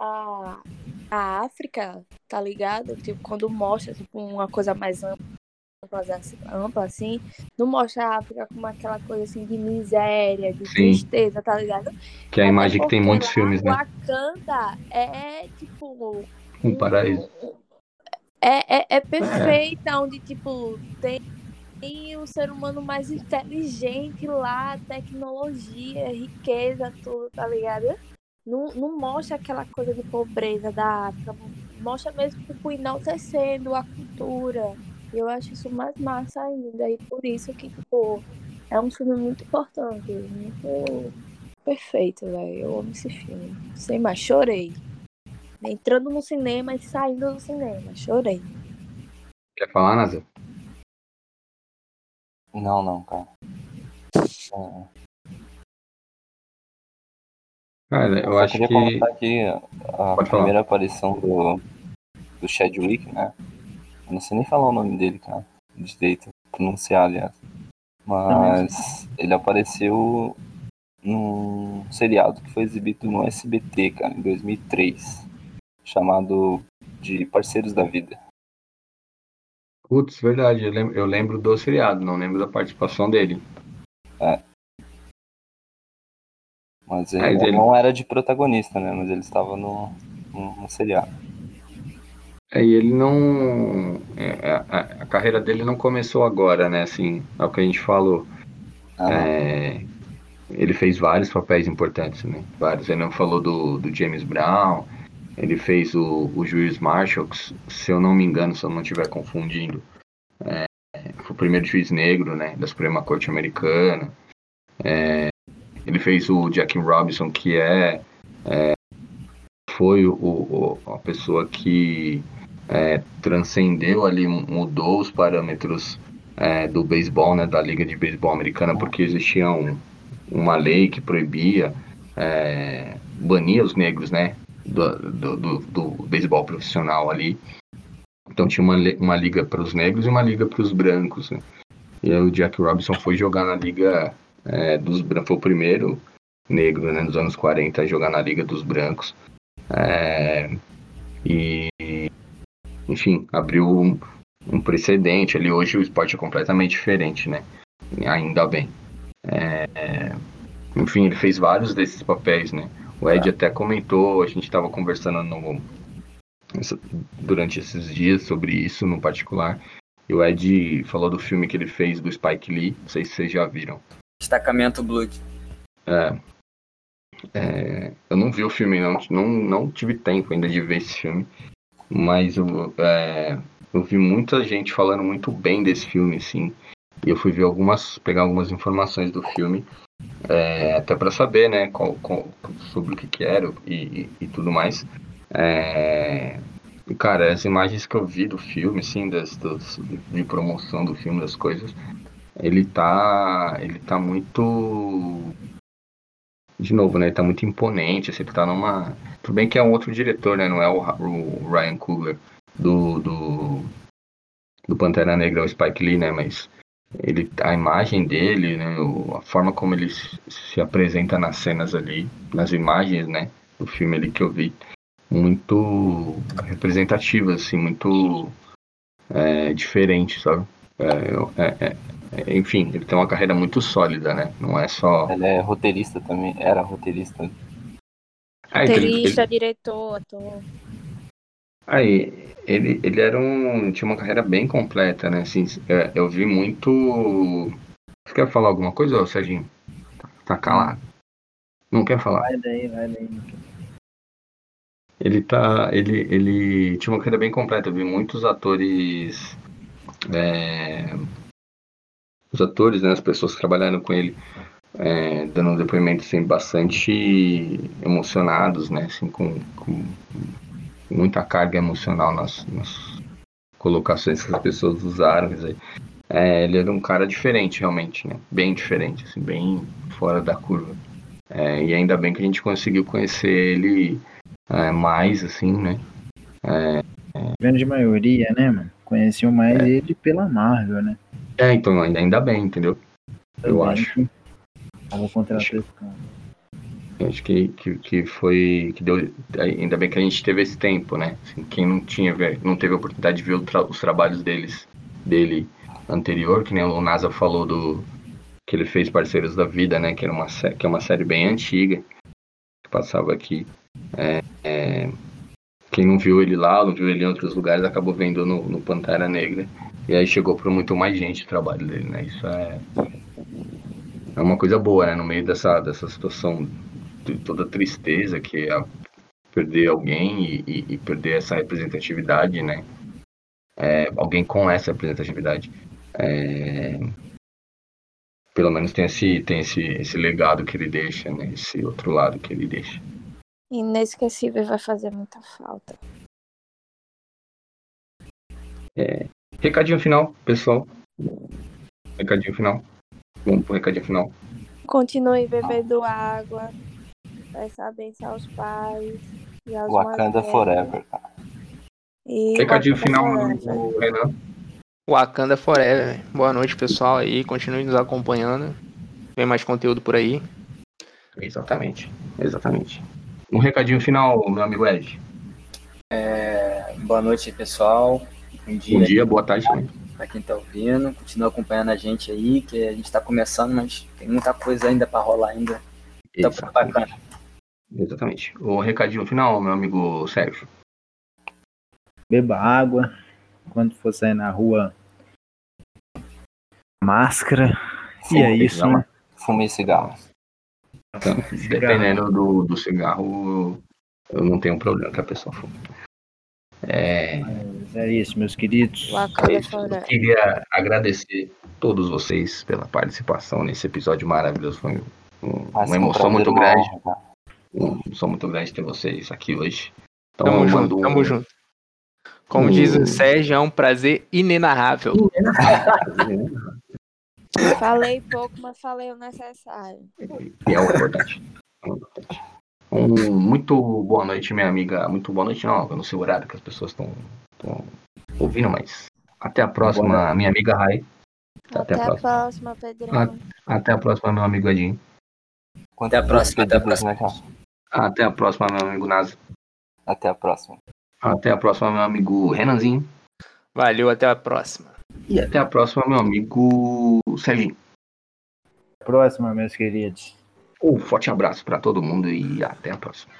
a, a África, tá ligado? Tipo, quando mostra, tipo, uma coisa mais ampla, assim- ampla, assim, não mostra a África como aquela coisa, assim, de miséria, de Sim. tristeza, tá ligado? Que é a Até imagem que tem muitos filmes, né? Wakanda é, tipo... Um paraíso. É, é, é perfeita, onde, tipo, tem, tem o ser humano mais inteligente lá, tecnologia, riqueza, tudo, tá ligado? Não, não mostra aquela coisa de pobreza da África, mostra mesmo, tipo, enaltecendo a cultura. E eu acho isso mais massa ainda, e por isso que, tipo, é um filme muito importante, muito perfeito, velho. Eu amo esse filme. Sem mais, chorei. Entrando no cinema e saindo do cinema. Chorei. Quer falar, Nasa? Não, não, cara. É, Cara, eu só acho queria que. comentar aqui a Pode falar. primeira aparição do, do Chadwick, né? Eu não sei nem falar o nome dele, cara. De jeito, pronunciar, aliás. Mas ele apareceu num seriado que foi exibido no SBT, cara, em 2003. Chamado de Parceiros da Vida. Putz, verdade, eu lembro, eu lembro do seriado, não lembro da participação dele. Mas É, ele ele- não era de protagonista, né? Mas ele estava no, no, no seriado. É, e ele não. é, a, a carreira dele não começou agora, né? Assim, é o que a gente falou. Ah, É, ele fez vários papéis importantes, né? Vários. Ele não falou do, do James Brown. Ele fez o, o juiz Marshall, que, se- se eu não me engano, se eu não estiver confundindo, é, foi o primeiro juiz negro, né? Da Suprema Corte Americana. É, ele fez o Jack Robinson, que é, é, foi o, o- a pessoa que é, transcendeu ali, mudou os parâmetros é, do beisebol, né, da Liga de Beisebol Americana, porque existia um- uma lei que proibia, é, bania os negros, né, do, do, do, do beisebol profissional ali. Então tinha uma, uma liga para os negros e uma liga para os brancos, né. E aí o Jack Robinson foi jogar na liga é, dos brancos, foi o primeiro negro, né, nos anos 40 a jogar na liga dos brancos. É, e, enfim, abriu um, um precedente ali. Hoje o esporte é completamente diferente, né? Ainda bem. É, é, enfim, ele fez vários desses papéis, né? O Ed até comentou, a gente estava conversando no- durante esses dias sobre isso no particular. E o Ed falou do filme que ele fez do Spike Lee, não sei se vocês já viram. Destacamento Blood. É, é, eu não vi o filme, não, não, não tive tempo ainda de ver esse filme, mas eu, é, eu vi muita gente falando muito bem desse filme, assim, e eu fui ver algumas, pegar algumas informações do filme, é, até para saber, né, qual, qual- sobre o que era e, e, e tudo mais. É, cara, as imagens que eu vi do filme, assim, das, dos- de promoção do filme, das coisas, ele tá, ele tá muito de novo, né? Ele tá muito imponente, assim, ele tá numa. Tudo bem que é um outro diretor, né? Não é o, o Ryan Coogler do, do, do Pantera Negra, o Spike Lee, né? Mas ele, a imagem dele, né, o- a forma como ele se apresenta nas cenas ali, nas imagens, né, do filme ali que eu vi, muito representativa, assim, muito é, diferente, sabe? É, eu- é- é- é, enfim, ele tem uma carreira muito sólida, né? Não é só. Ele é roteirista também, era roteirista. Ah, então ele- ele- Roteirista, diretor, ator. Aí, ele, ele era um. tinha uma carreira bem completa, né? Assim, é, eu vi muito. Você quer falar alguma coisa, ô, Serginho? Tá, tá calado. Não quer falar? Vai daí, vai daí. Ele tá. Ele, ele tinha uma carreira bem completa. Eu vi muitos atores. É, os atores, né? As pessoas que trabalharam com ele. é, dando um depoimento assim, bastante emocionados, né? Assim, com, com muita carga emocional nas, nas colocações que as pessoas usaram. é, ele era um cara diferente, realmente, né? Bem diferente, assim, bem fora da curva. É, e ainda bem que a gente conseguiu conhecer ele é, mais, assim, né? Grande maioria, né, mano? Conheciam mais ele pela Marvel, né? É, então ainda, ainda bem, entendeu? Eu acho. que Tava contratando esse cara. Eu Acho que, que, que foi. Que deu, ainda bem que a gente teve esse tempo, né? Assim, quem não tinha não teve a oportunidade de ver tra- os trabalhos deles, dele anterior, que nem o NASA falou do. Que ele fez Parceiros da Vida, né? Que, era uma, que é uma série bem antiga, que passava aqui. É, é, quem não viu ele lá, não viu ele em outros lugares, acabou vendo no, no Pantera Negra. E aí chegou para muito mais gente o trabalho dele, né? Isso é. É uma coisa boa, né? No meio dessa, dessa situação de toda tristeza que é perder alguém e, e- e perder essa representatividade, né? É, alguém com essa representatividade. É, pelo menos tem esse, tem esse, esse legado que ele deixa, né? Esse outro lado que ele deixa. Inesquecível vai fazer muita falta. Recadinho final, pessoal. Recadinho final. Vamos pro recadinho final. Continue bebendo água. Peça a benção aos pais. E aos Wakanda. Forever, cara. E Recadinho Wakanda final, Forever. Renan. Wakanda Forever. Boa noite, pessoal aí. Continue nos acompanhando. Vem mais conteúdo por aí. Exatamente, exatamente. Um recadinho final, meu amigo Ed. É, boa noite, pessoal. Bom dia, Bom dia, boa tarde também. para quem tá ouvindo. Continua acompanhando a gente aí, que a gente tá começando, mas tem muita coisa ainda para rolar ainda. Tá bacana. Exatamente. O recadinho final, meu amigo Sérgio. Beba água. Quando for sair na rua, máscara. E é Fume, isso, né? Fumei cigarro. Então, dependendo do, do cigarro, eu não tenho problema que a pessoa fume. É, Mas é isso, meus queridos. é. Eu queria agradecer todos vocês pela participação nesse episódio maravilhoso. Foi um- uma emoção muito grande. honra, cara. Uma emoção muito grande ter vocês aqui hoje. Então, Tamo junto, um- tamo junto. Como um- diz o Sérgio, é um prazer inenarrável. Falei pouco, mas falei o necessário. E é o importante. É importante. Um, muito boa noite, minha amiga. Muito boa noite, não, eu não sei o horário que as pessoas estão ouvindo, mas até a próxima, minha amiga Rai. Até Até, a próxima. próxima, Pedrão. Até a próxima, meu amigo Edinho. Até a próxima, até a próxima. cara? Até a próxima, meu amigo Nasa. Até a próxima. Até a próxima, meu amigo Renanzinho. Valeu, até a próxima. E até a próxima, meu amigo Serginho. Próxima, meus queridos. Um forte abraço para todo mundo e até a próxima.